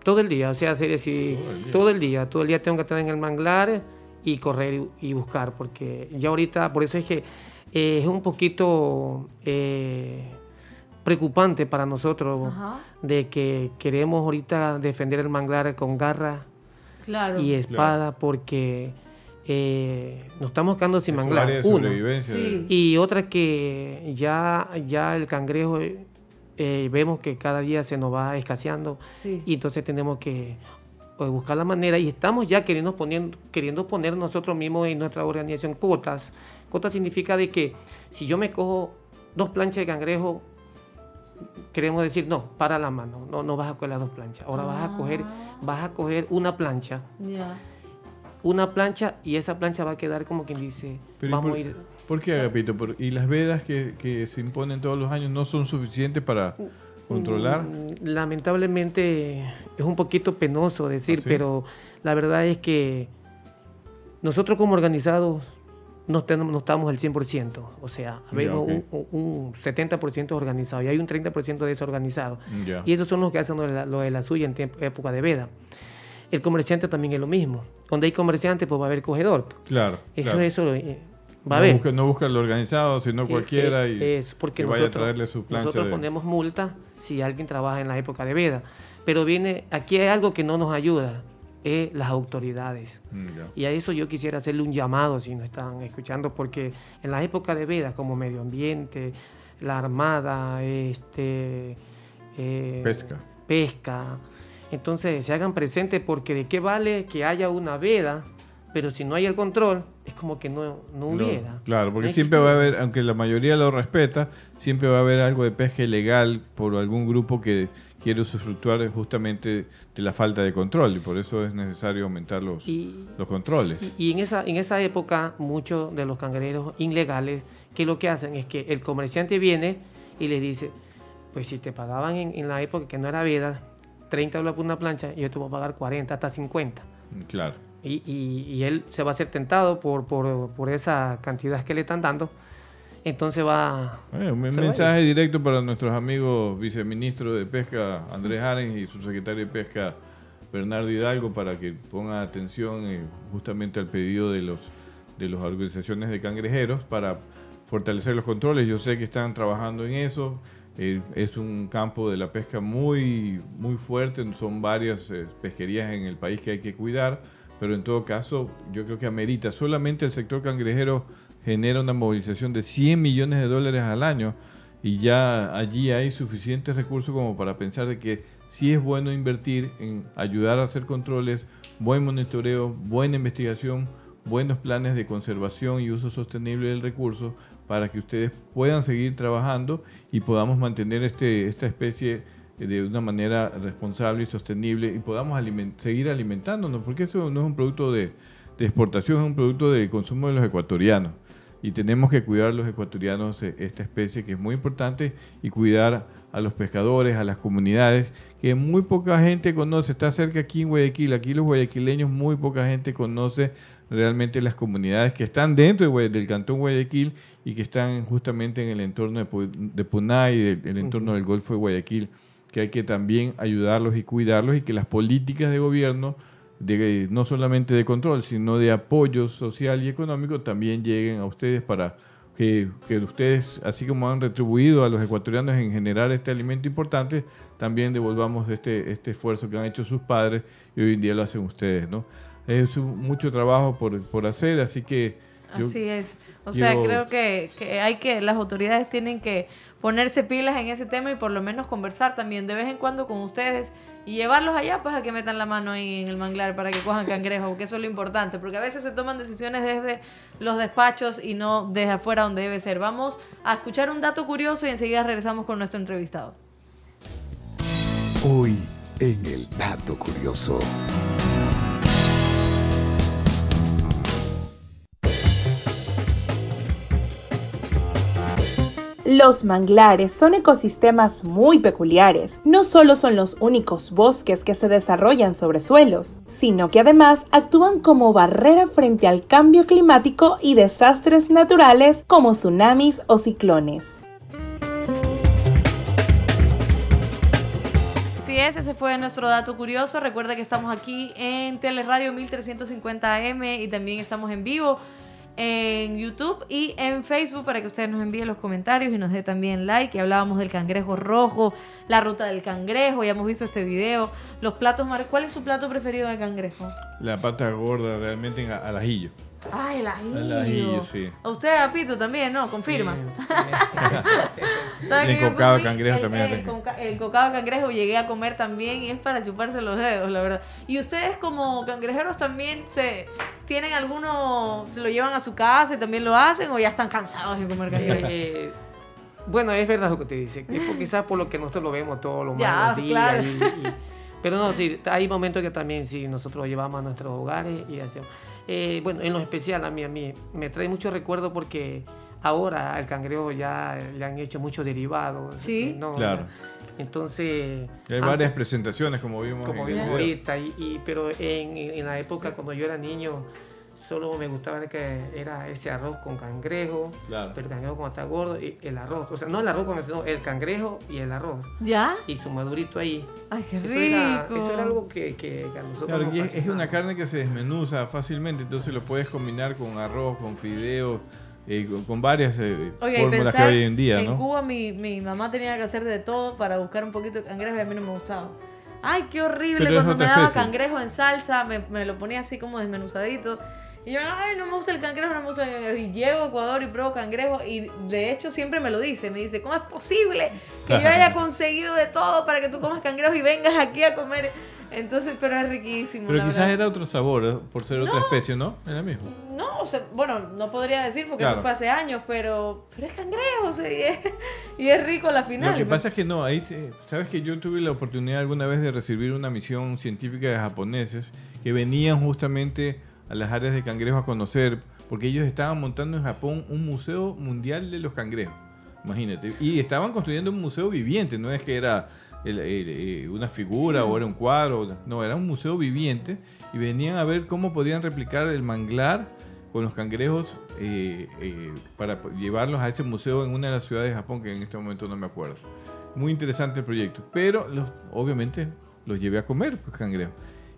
Todo el día, o sea, sería así, todo el día, todo el día tengo que estar en el manglar y correr y, y buscar, porque ya ahorita, por eso es que eh, es un poquito eh, preocupante para nosotros Ajá. de que queremos ahorita defender el manglar con garra Claro. y espada porque eh, nos estamos quedando sin Es manglar. Uno. Sí. Y otra que ya, ya el cangrejo eh, vemos que cada día se nos va escaseando Sí. y entonces tenemos que eh, buscar la manera y estamos ya queriendo poner, queriendo poner nosotros mismos en nuestra organización cotas. Cotas significa de que si yo me cojo dos planchas de cangrejo, queremos decir, no, para la mano, no, no vas a coger las dos planchas. Ahora vas a coger, vas a coger una plancha, una plancha y esa plancha va a quedar como quien dice, Pero ¿y vamos por, a ir. ¿Por qué, Agapito? Por- ¿Y las vedas que, que se imponen todos los años no son suficientes para controlar? Mm, Lamentablemente es un poquito penoso decir, ¿Ah, sí? pero la verdad es que nosotros como organizados no, tenemos, no estamos al 100%, o sea, vemos un, un 70% organizado y hay un 30% desorganizado. Y esos son los que hacen lo de la, lo de la suya en tiempo- época de veda. El comerciante también es lo mismo. Donde hay comerciante, pues va a haber cogedor. Claro. Eso, claro. eso eh, va a no haber. Busca, no busca el organizado, sino Eh, cualquiera eh, y es porque que vaya nosotros, a traerle su nosotros de- ponemos multa si alguien trabaja en la época de veda. Pero viene, aquí hay algo que no nos ayuda, es las autoridades. Mm. Y a eso yo quisiera hacerle un llamado si nos están escuchando, porque en la época de veda, como medio ambiente, la armada, este, eh, Pesca. pesca, entonces se hagan presentes porque de qué vale que haya una veda, pero si no hay el control, es como que no, no No, hubiera. claro, porque No siempre va a haber, aunque la mayoría lo respeta, siempre va a haber algo de pesca ilegal por algún grupo que quiere usufructuar justamente de la falta de control y por eso es necesario aumentar los, Y- los controles. Y, y en, esa, en esa época, muchos de los cangrejeros ilegales, que lo que hacen es que el comerciante viene y le dice, pues si te pagaban en, en la época que no era veda, 30 dólares por una plancha, yo te voy a pagar 40 hasta 50. Claro. Y, y- y él se va a ser tentado por, por, por esa cantidad que le están dando. Entonces va... Eh, un va mensaje directo para nuestros amigos viceministro de Pesca Andrés Arens y su secretario de Pesca Bernardo Hidalgo para que pongan atención eh, justamente al pedido de los de las organizaciones de cangrejeros para fortalecer los controles. Yo sé que están trabajando en eso. Eh, es un campo de la pesca muy muy fuerte. Son varias eh, pesquerías en el país que hay que cuidar, pero en todo caso yo creo que amerita solamente el sector cangrejero genera una movilización de 100 millones de dólares al año y ya allí hay suficientes recursos como para pensar de que sí es bueno invertir en ayudar a hacer controles, buen monitoreo, buena investigación, buenos planes de conservación y uso sostenible del recurso para que ustedes puedan seguir trabajando y podamos mantener este, esta especie de una manera responsable y sostenible y podamos seguir alimentándonos, porque eso no es un producto de, de exportación, es un producto de consumo de los ecuatorianos. Y tenemos que cuidar los ecuatorianos esta especie que es muy importante y cuidar a los pescadores, a las comunidades, que muy poca gente conoce. Está cerca aquí en Guayaquil, aquí los guayaquileños, muy poca gente conoce realmente las comunidades que están dentro de del Cantón Guayaquil y que están justamente en el entorno de, de Punay, del el entorno del Golfo de Guayaquil, que hay que también ayudarlos y cuidarlos y que las políticas de gobierno, de, no solamente de control, sino de apoyo social y económico, también lleguen a ustedes para que, que ustedes, así como han retribuido a los ecuatorianos en generar este alimento importante, también devolvamos este, este esfuerzo que han hecho sus padres y hoy en día lo hacen ustedes, ¿no? Es un- mucho trabajo por, por hacer, así que... yo- Así es. O sea, yo- creo que, que hay que, las autoridades tienen que ponerse pilas en ese tema y por lo menos conversar también de vez en cuando con ustedes y llevarlos allá pues a que metan la mano ahí en el manglar para que cojan cangrejo, que eso es lo importante, porque a veces se toman decisiones desde los despachos y no desde afuera donde debe ser. Vamos a escuchar un dato curioso y enseguida regresamos con nuestro entrevistado. Hoy en el dato curioso. Los manglares son ecosistemas muy peculiares. No solo son los únicos bosques que se desarrollan sobre suelos, sino que además actúan como barrera frente al cambio climático y desastres naturales como tsunamis o ciclones. Es, ese fue nuestro dato curioso. Recuerda que estamos aquí en Teleradio 1350 AM y también estamos en vivo en YouTube y en Facebook para que ustedes nos envíen los comentarios y nos dé también like. Y hablábamos del cangrejo rojo, la ruta del cangrejo, ya hemos visto este video, los platos mar. ¿Cuál es su plato preferido de cangrejo? La pata gorda realmente al ajillo. Ay, el ajillo. El ajillo, sí. A usted, Apito, también, ¿no? Confirma. ¿Sabe El que yo cocado de cangrejo el- también El, el cocado de cangrejo llegué a comer también y es para chuparse los dedos, la verdad. ¿Y ustedes como cangrejeros también se tienen alguno, se lo llevan a su casa y también lo hacen o ya están cansados de comer cangrejo? Eh, bueno, es verdad lo que te dice. Quizás por lo que nosotros lo vemos todos los Ya, malos días. claro. y- y- pero no, sí, hay momentos que también sí, nosotros lo llevamos a nuestros hogares y hacemos. Eh, bueno, en lo especial a mí, a mí, me trae mucho recuerdo porque ahora al cangrejo ya le han hecho muchos derivados. Sí. ¿no? Claro. Entonces... Hay antes- varias presentaciones como vimos como vimos ahorita, y, y- pero en, en la época cuando yo era niño solo me gustaba que era ese arroz con cangrejo, Claro. pero el cangrejo cuando está gordo y el arroz, o sea, no el arroz con el, sino el cangrejo y el arroz. ¿Ya? Y su madurito ahí. Ay, qué Eso era, rico. eso era algo que, que- que a nosotros Claro, nos y es, una carne que se desmenuza fácilmente, entonces lo puedes combinar con arroz, con fideos, eh, con, con varias eh, Oye, fórmulas que hay hoy en día, en ¿no? Cuba mi, mi mamá tenía que hacer de todo para buscar un poquito de cangrejo y a mí no me gustaba. Ay, qué horrible Pero cuando me daba especie. cangrejo en salsa, me, me lo ponía así como desmenuzadito. Y yo, ay, no me gusta el cangrejo, no me gusta el cangrejo. Y llego a Ecuador y pruebo cangrejo y de hecho siempre me lo dice. Me dice, ¿cómo es posible que yo haya conseguido de todo para que tú comas cangrejo y vengas aquí a comer? Entonces, pero es riquísimo. Pero la quizás verdad. era otro sabor, ¿eh? por ser otra especie, ¿no? Era mismo. No, o sea, bueno, no podría decir porque Claro. eso fue hace años, pero, pero es cangrejo, o sea, y, es, y es rico la final. Lo que pasa es que no, ahí, sabes que yo tuve la oportunidad alguna vez de recibir una misión científica de japoneses que venían justamente a las áreas de cangrejo a conocer, porque ellos estaban montando en Japón un museo mundial de los cangrejos, imagínate, y estaban construyendo un museo viviente, no es que era el- el- eh, una figura o era un cuadro, no, era un museo viviente y venían a ver cómo podían replicar el manglar con los cangrejos eh, eh, para llevarlos a ese museo en una de las ciudades de Japón, que en este momento no me acuerdo. Muy interesante el proyecto, pero los, obviamente los llevé a comer, pues cangrejos.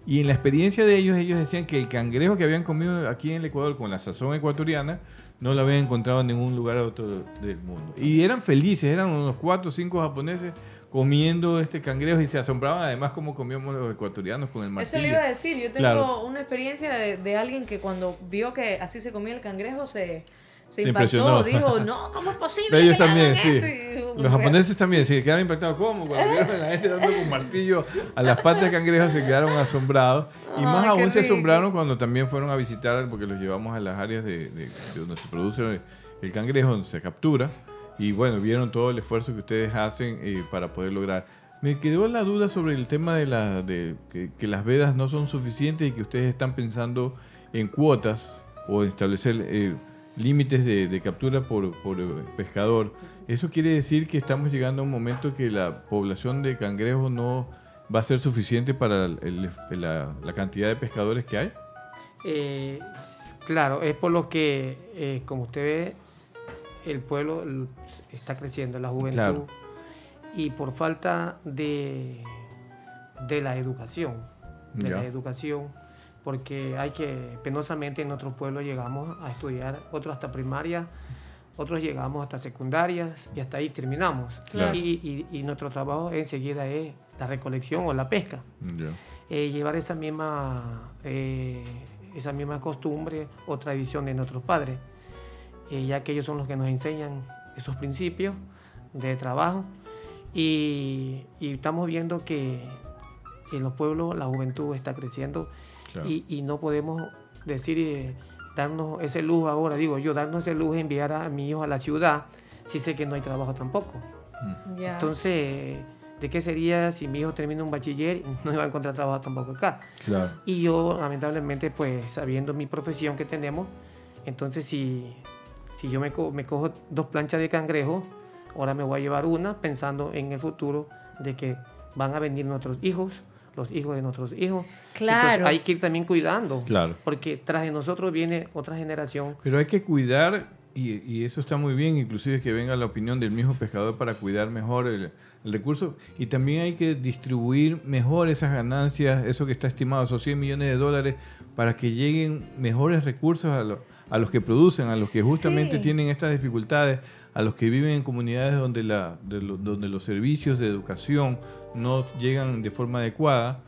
Y en la experiencia de ellos, ellos decían que el cangrejo que habían comido aquí en el Ecuador con la sazón ecuatoriana, no lo habían encontrado en ningún lugar otro del mundo. Y eran felices, eran unos cuatro o cinco japoneses comiendo este cangrejo y se asombraban además cómo comíamos los ecuatorianos con el Eso martillo. le iba a decir, yo tengo Claro. una experiencia de, de alguien que cuando vio que así se comía el cangrejo se, se, Se impactó, dijo, no, ¿cómo es posible? Ellos que también, sí. eso?" Y- Los japoneses también, sí, quedaron impactados. ¿Cómo? Cuando vieron a la gente dando con martillo a las patas de cangrejo, se quedaron asombrados. Y más Ay, aún se rico. asombraron cuando también fueron a visitar, porque los llevamos a las áreas de, de- de donde se produce el cangrejo, donde se captura. Y bueno, vieron todo el esfuerzo que ustedes hacen eh, para poder lograr. Me quedó la duda sobre el tema de, la, de que, que las vedas no son suficientes y que ustedes están pensando en cuotas o establecer eh, límites de, de captura por, por eh, pescador. Eso quiere decir que estamos llegando a un momento que la población de cangrejos no va a ser suficiente para el- la, la cantidad de pescadores que hay. Eh, claro, es por lo que, eh, como usted ve, el pueblo está creciendo, la juventud, Claro. y por falta de, de la educación, de Ya. la educación, porque hay que, penosamente en nuestro pueblo llegamos a estudiar, otros hasta primaria, otros llegamos hasta secundarias y hasta ahí terminamos. Claro. Y, y- y nuestro trabajo enseguida es la recolección o la pesca eh, llevar esa misma, eh, esa misma costumbre o tradición de nuestros padres, eh, ya que ellos son los que nos enseñan esos principios de trabajo y, y estamos viendo que en los pueblos la juventud está creciendo Claro. y, y no podemos decir, eh, darnos ese lujo ahora, digo yo, darnos ese lujo de enviar a mi hijo a la ciudad si sé que no hay trabajo tampoco. Ya. Entonces, ¿de qué sería si mi hijo termina un bachiller y no iba a encontrar trabajo tampoco acá? Claro. Y yo, lamentablemente, pues sabiendo mi profesión que tenemos, entonces si, si yo me, co- me cojo dos planchas de cangrejo, ahora me voy a llevar una pensando en el futuro de que van a venir nuestros hijos, los hijos de nuestros hijos. Claro. Entonces hay que ir también cuidando, Claro. porque tras de nosotros viene otra generación. Pero hay que cuidar, y, y eso está muy bien, inclusive que venga la opinión del mismo pescador para cuidar mejor el, el recurso. Y también hay que distribuir mejor esas ganancias, eso que está estimado, esos 100 millones de dólares, para que lleguen mejores recursos a, lo- a los que producen, a los que justamente Sí. tienen estas dificultades, a los que viven en comunidades donde, la, de lo- donde los servicios de educación no llegan de forma adecuada.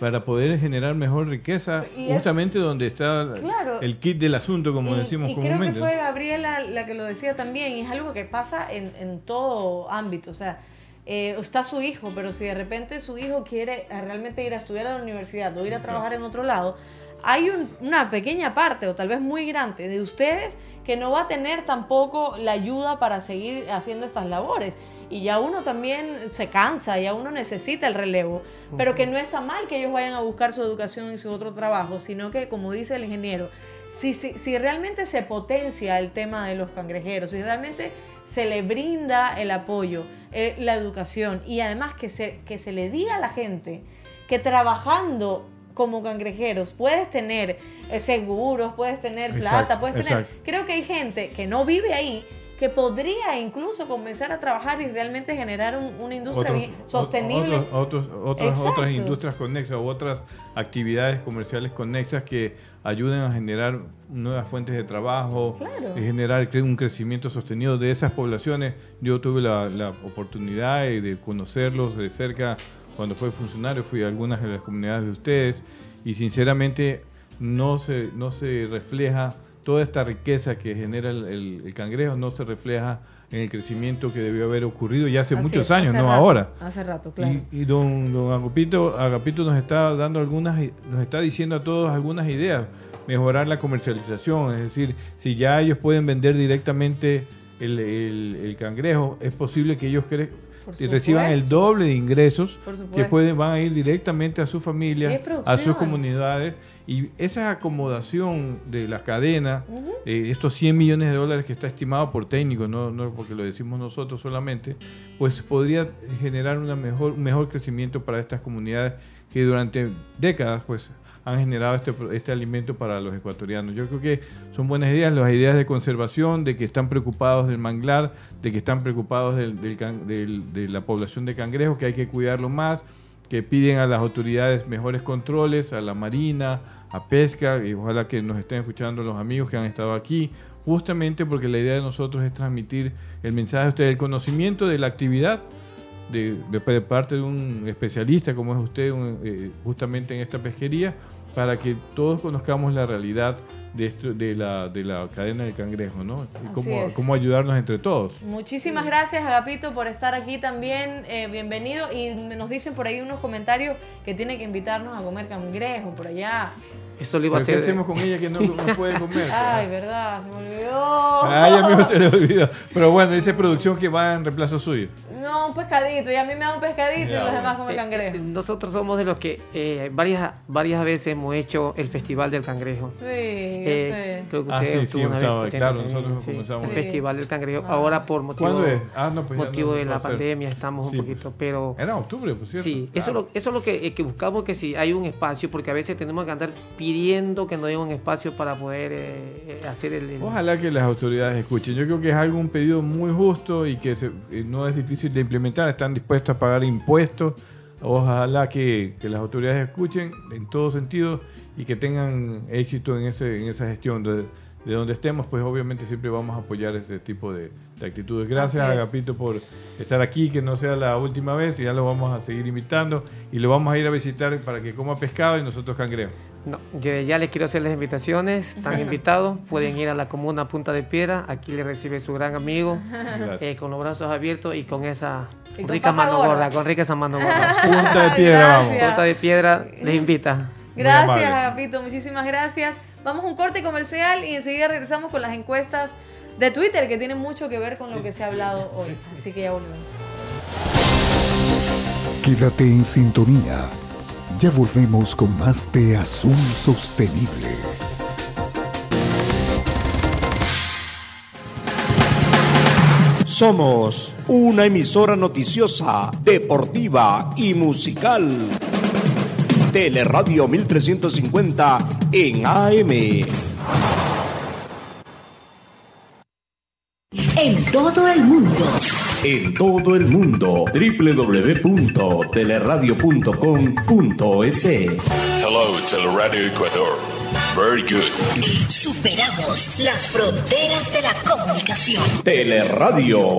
Para poder generar mejor riqueza, Y es- justamente donde está Claro. el kit del asunto, como y, decimos y creo que comúnmente. fue Gabriela la que lo decía también, y es algo que pasa en, en todo ámbito. O sea, eh, está su hijo, pero si de repente su hijo quiere eh, realmente ir a estudiar a la universidad o ir a trabajar en otro lado, hay un- una pequeña parte, o tal vez muy grande, de ustedes que no va a tener tampoco la ayuda para seguir haciendo estas labores. Y ya uno también se cansa, ya uno necesita el relevo, pero que no está mal que ellos vayan a buscar su educación y su otro trabajo, sino que, como dice el ingeniero, si, si, si realmente se potencia el tema de los cangrejeros, si realmente se le brinda el apoyo, eh, la educación y además que se, que se le diga a la gente que trabajando como cangrejeros, puedes tener eh, seguros, puedes tener Exacto, plata, puedes tener... exacto. Creo que hay gente que no vive ahí que podría incluso comenzar a trabajar y realmente generar un- una industria Otros- sostenible. Otros, otros- otras, industrias conexas u otras actividades comerciales conexas que ayuden a generar nuevas fuentes de trabajo Claro. y generar un crecimiento sostenido de esas poblaciones. Yo tuve la, la oportunidad de de conocerlos de cerca cuando fui funcionario, fui a algunas de las comunidades de ustedes y sinceramente no se, no se refleja toda esta riqueza que genera el, el- el cangrejo, no se refleja en el crecimiento que debió haber ocurrido ya hace Así muchos es, años, hace no rato, ahora. Hace rato, claro. Y, y don, don Agapito, Agapito nos está dando algunas, nos está diciendo a todos algunas ideas. Mejorar la comercialización, es decir, si ya ellos pueden vender directamente el, el- el cangrejo, es posible que ellos cre- Por y reciban el doble de ingresos que pueden, van a ir directamente a su familia, a sus comunidades. Y esa acomodación de la cadena, eh, estos 100 millones de dólares que está estimado por técnicos, no, no porque lo decimos nosotros solamente, pues podría generar una mejor, un mejor crecimiento para estas comunidades que durante décadas pues han generado este, este alimento para los ecuatorianos. Yo creo que son buenas ideas, las ideas de conservación, de que están preocupados del manglar, de que están preocupados del- de la población de cangrejos, que hay que cuidarlo más, que piden a las autoridades mejores controles, a la marina, a pesca, y ojalá que nos estén escuchando los amigos que han estado aquí, justamente porque la idea de nosotros es transmitir el mensaje a ustedes, el conocimiento de la actividad, de, de- de parte de un especialista como es usted un, eh, justamente en esta pesquería, para que todos conozcamos la realidad de, esto, de, la, de la cadena del cangrejo, ¿no? Y cómo, cómo ayudarnos entre todos. Muchísimas gracias, Agapito, por estar aquí también. eh, bienvenido. Y nos dicen por ahí unos comentarios que tiene que invitarnos a comer cangrejo por allá. Eso lo iba a ¿Pero ¿Qué hacer. hacemos con ella que no, no puede comer? Ay, verdad, se me olvidó. Ya mismo se le olvidó. Pero bueno, dice producción que va en reemplazo suyo. No, un pescadito. Y a mí me da un pescadito y los demás comen Eh, cangrejo. eh, nosotros somos de los que eh, varias, varias veces hemos hecho el Festival del Cangrejo. Sí, yo Eh, sé. creo que Ah, usted sí, estuvo sí, una estaba- vez claro, nosotros sí, comenzamos. El Sí. Festival del Cangrejo. Ah. Ahora por motivo, ¿Cuándo es? Ah, no, pues motivo no de la pandemia estamos Sí, un poquito, pero... Era octubre, por cierto. Sí, eso, Claro. lo, eso es lo que, eh, que buscamos, que si hay un espacio, porque a veces tenemos que andar pidiendo que nos den un espacio para poder hacer el... el- Ojalá que las autoridades escuchen. Yo creo que es algo, un pedido muy justo y que se- eh, no es difícil de implementar. Están dispuestos a pagar impuestos. Ojalá que, que las autoridades escuchen en todo sentido y que tengan éxito en, ese, en esa gestión. De, de donde estemos, pues obviamente siempre vamos a apoyar ese tipo de, de actitudes. Gracias. Agapito, por estar aquí, que no sea la última vez. Ya lo vamos a seguir invitando y lo vamos a ir a visitar para que coma pescado y nosotros cangrejo. No, yo ya les quiero hacer las invitaciones, están invitados, pueden ir a la comuna Punta de Piedra, aquí les recibe su gran amigo, eh, con los brazos abiertos y con esa Y rica mano gorda. con rica esa mano gorda. Punta de piedra, vamos. Punta de Piedra les invita. Gracias. Agapito. Muchísimas gracias. Vamos a un corte comercial y enseguida regresamos con las encuestas de Twitter que tienen mucho que ver con lo que se ha hablado hoy. Así que ya volvemos. Quédate en sintonía. Ya volvemos con más de Azul Sostenible. Somos una emisora noticiosa, deportiva y musical. Teleradio 1350 en AM. En todo el mundo. En todo el mundo, www.teleradio.com.es. Hello, Teleradio Ecuador. Very good. Superamos las fronteras de la comunicación. Teleradio.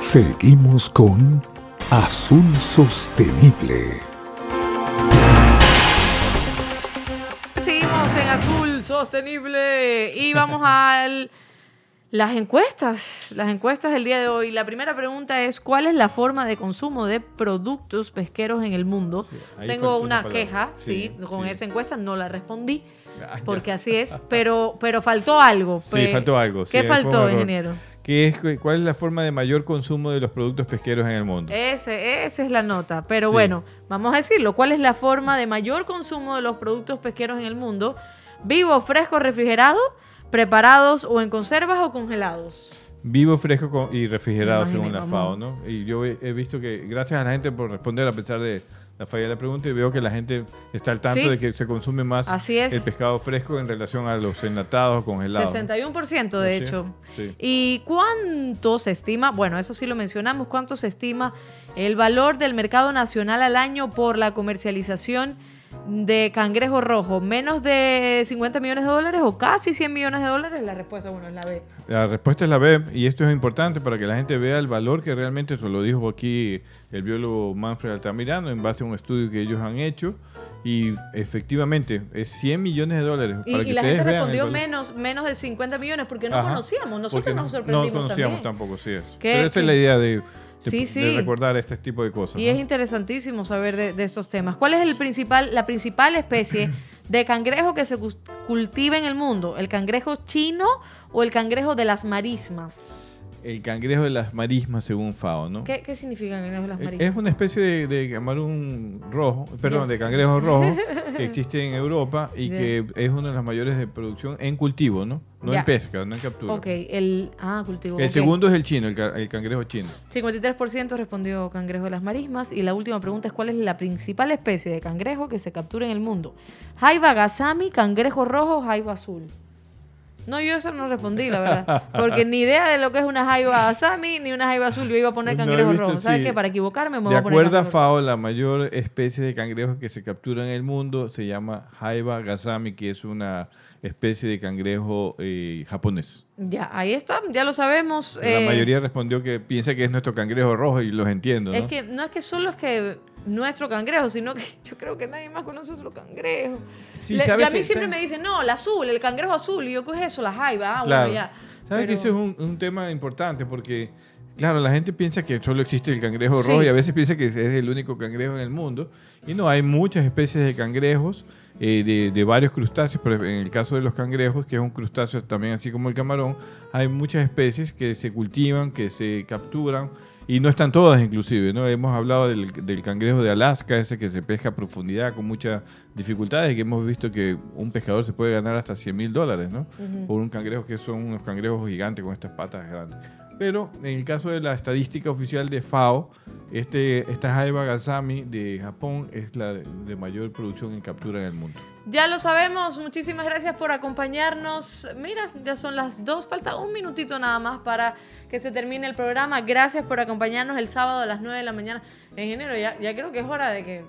Seguimos con Azul Sostenible. Sostenible y vamos a las encuestas. Las encuestas del día de hoy. La primera pregunta es: ¿Cuál es la forma de consumo de productos pesqueros en el mundo? Tengo una palabra. queja, sí, Sí, con sí. esa encuesta no la respondí. Ah, ya. Porque así es, pero, pero faltó algo. Sí, faltó algo. ¿Qué faltó, ingeniero? ¿Qué es, cu- ¿Cuál es la forma de mayor consumo de los productos pesqueros en el mundo? Ese, esa es la nota. Pero Sí. bueno, vamos a decirlo. ¿Cuál es la forma de mayor consumo de los productos pesqueros en el mundo? Vivo, fresco, refrigerado, preparados o en conservas o congelados. Vivo, fresco con- y refrigerado, según la FAO. ¿no? Y yo he, visto que, gracias a la gente por responder a pesar de la falla de la pregunta, y veo que la gente está al tanto Sí. de que se consume más Así es. el pescado fresco en relación a los enlatados o congelados. 61% de Así hecho. sí. ¿Y cuánto se estima? Bueno, eso sí lo mencionamos. ¿Cuánto se estima el valor del mercado nacional al año por la comercialización de cangrejo rojo? ¿Menos de 50 millones de dólares o casi 100 millones de dólares? La respuesta, bueno, es la B. La respuesta es la B, y esto es importante para que la gente vea el valor que realmente, eso lo dijo aquí el biólogo Manfred Altamirano, en base a un estudio que ellos han hecho, y efectivamente es 100 millones de dólares. Y, para y que la gente respondió menos, menos de 50 millones porque no Ajá, conocíamos. Nosotros porque nos no- sorprendimos No conocíamos también. tampoco, sí es. ¿Qué- Pero esta es la idea de, de- Sí, de recordar este tipo de cosas. Y ¿no? es interesantísimo saber de, de estos temas. ¿Cuál es el principal, la principal especie de cangrejo que se cultiva en el mundo? ¿El cangrejo chino o el cangrejo de las marismas? El cangrejo de las marismas, según FAO, ¿no? ¿Qué, qué significa el cangrejo de las marismas? Es una especie de, de camarón rojo, perdón, de cangrejo rojo que existe en Europa y que es una de las mayores de producción en cultivo, ¿no? No Ya. en pesca, no en captura. Ok, el... Ah, cultivo. El segundo es el chino, el, el cangrejo chino. 53% respondió cangrejo de las marismas. Y la última pregunta es: ¿cuál es la principal especie de cangrejo que se captura en el mundo? ¿Jaiba gasami, cangrejo rojo o jaiba azul? No, yo eso no respondí, la verdad. Porque ni idea de lo que es una jaiba gasami ni una jaiba azul. Yo iba a poner No cangrejo visto, rojo. ¿Sabes sí. qué? Para equivocarme me De voy a poner acuerdo a FAO, la mayor especie de cangrejo que se captura en el mundo se llama Jaiba gasami, que es una especie de cangrejo eh, japonés. Ya, ahí está, ya lo sabemos. La eh, mayoría respondió que piensa que es nuestro cangrejo rojo y los entiendo, ¿no? Es que no es que solo es que nuestro cangrejo, sino que yo creo que nadie más conoce otro cangrejo. Sí, Le- ¿sabes yo a mí siempre me dicen, no, el azul, el cangrejo azul. Y yo, ¿qué es eso? La jaiba. Ah, Claro. bueno, ya. ¿Sabes que ese es un, un tema importante? Porque, claro, la gente piensa que solo existe el cangrejo Sí. rojo y a veces piensa que es el único cangrejo en el mundo. Y no, hay muchas especies de cangrejos, eh, de, de varios crustáceos, pero en el caso de los cangrejos, que es un crustáceo también así como el camarón, hay muchas especies que se cultivan, que se capturan. Y no están todas inclusive, ¿no? Hemos hablado del, del cangrejo de Alaska, ese que se pesca a profundidad con muchas dificultades y que hemos visto que un pescador se puede ganar hasta 100 mil dólares, ¿no? Por un cangrejo que son unos cangrejos gigantes con estas patas grandes. Pero en el caso de la estadística oficial de FAO, este, esta jaiba gasami de Japón es la de mayor producción en captura en el mundo. Ya lo sabemos, muchísimas gracias por acompañarnos. Mira, ya son las dos, falta un minutito nada más para que se termine el programa. Gracias por acompañarnos el sábado a las 9 de la mañana. Ingeniero, ya, ya creo que es hora de que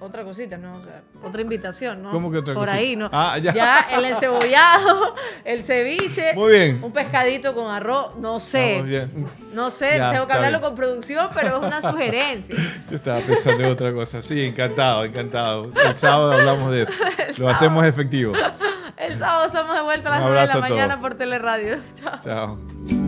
otra cosita, ¿no? O sea, otra invitación, ¿no? ¿Cómo que otra Por cosita? ahí, ¿no? Ah, ya. el encebollado, el ceviche. Muy bien. Un pescadito con arroz, no sé. Estamos bien. No sé, Ya, tengo que hablarlo bien. con producción, pero es una sugerencia. Yo estaba pensando en otra cosa. Sí, encantado, encantado. El sábado hablamos de eso. El Lo sábado. hacemos efectivo. El sábado estamos de vuelta a las Un 9 de la mañana por Teleradio. Chao. Chao.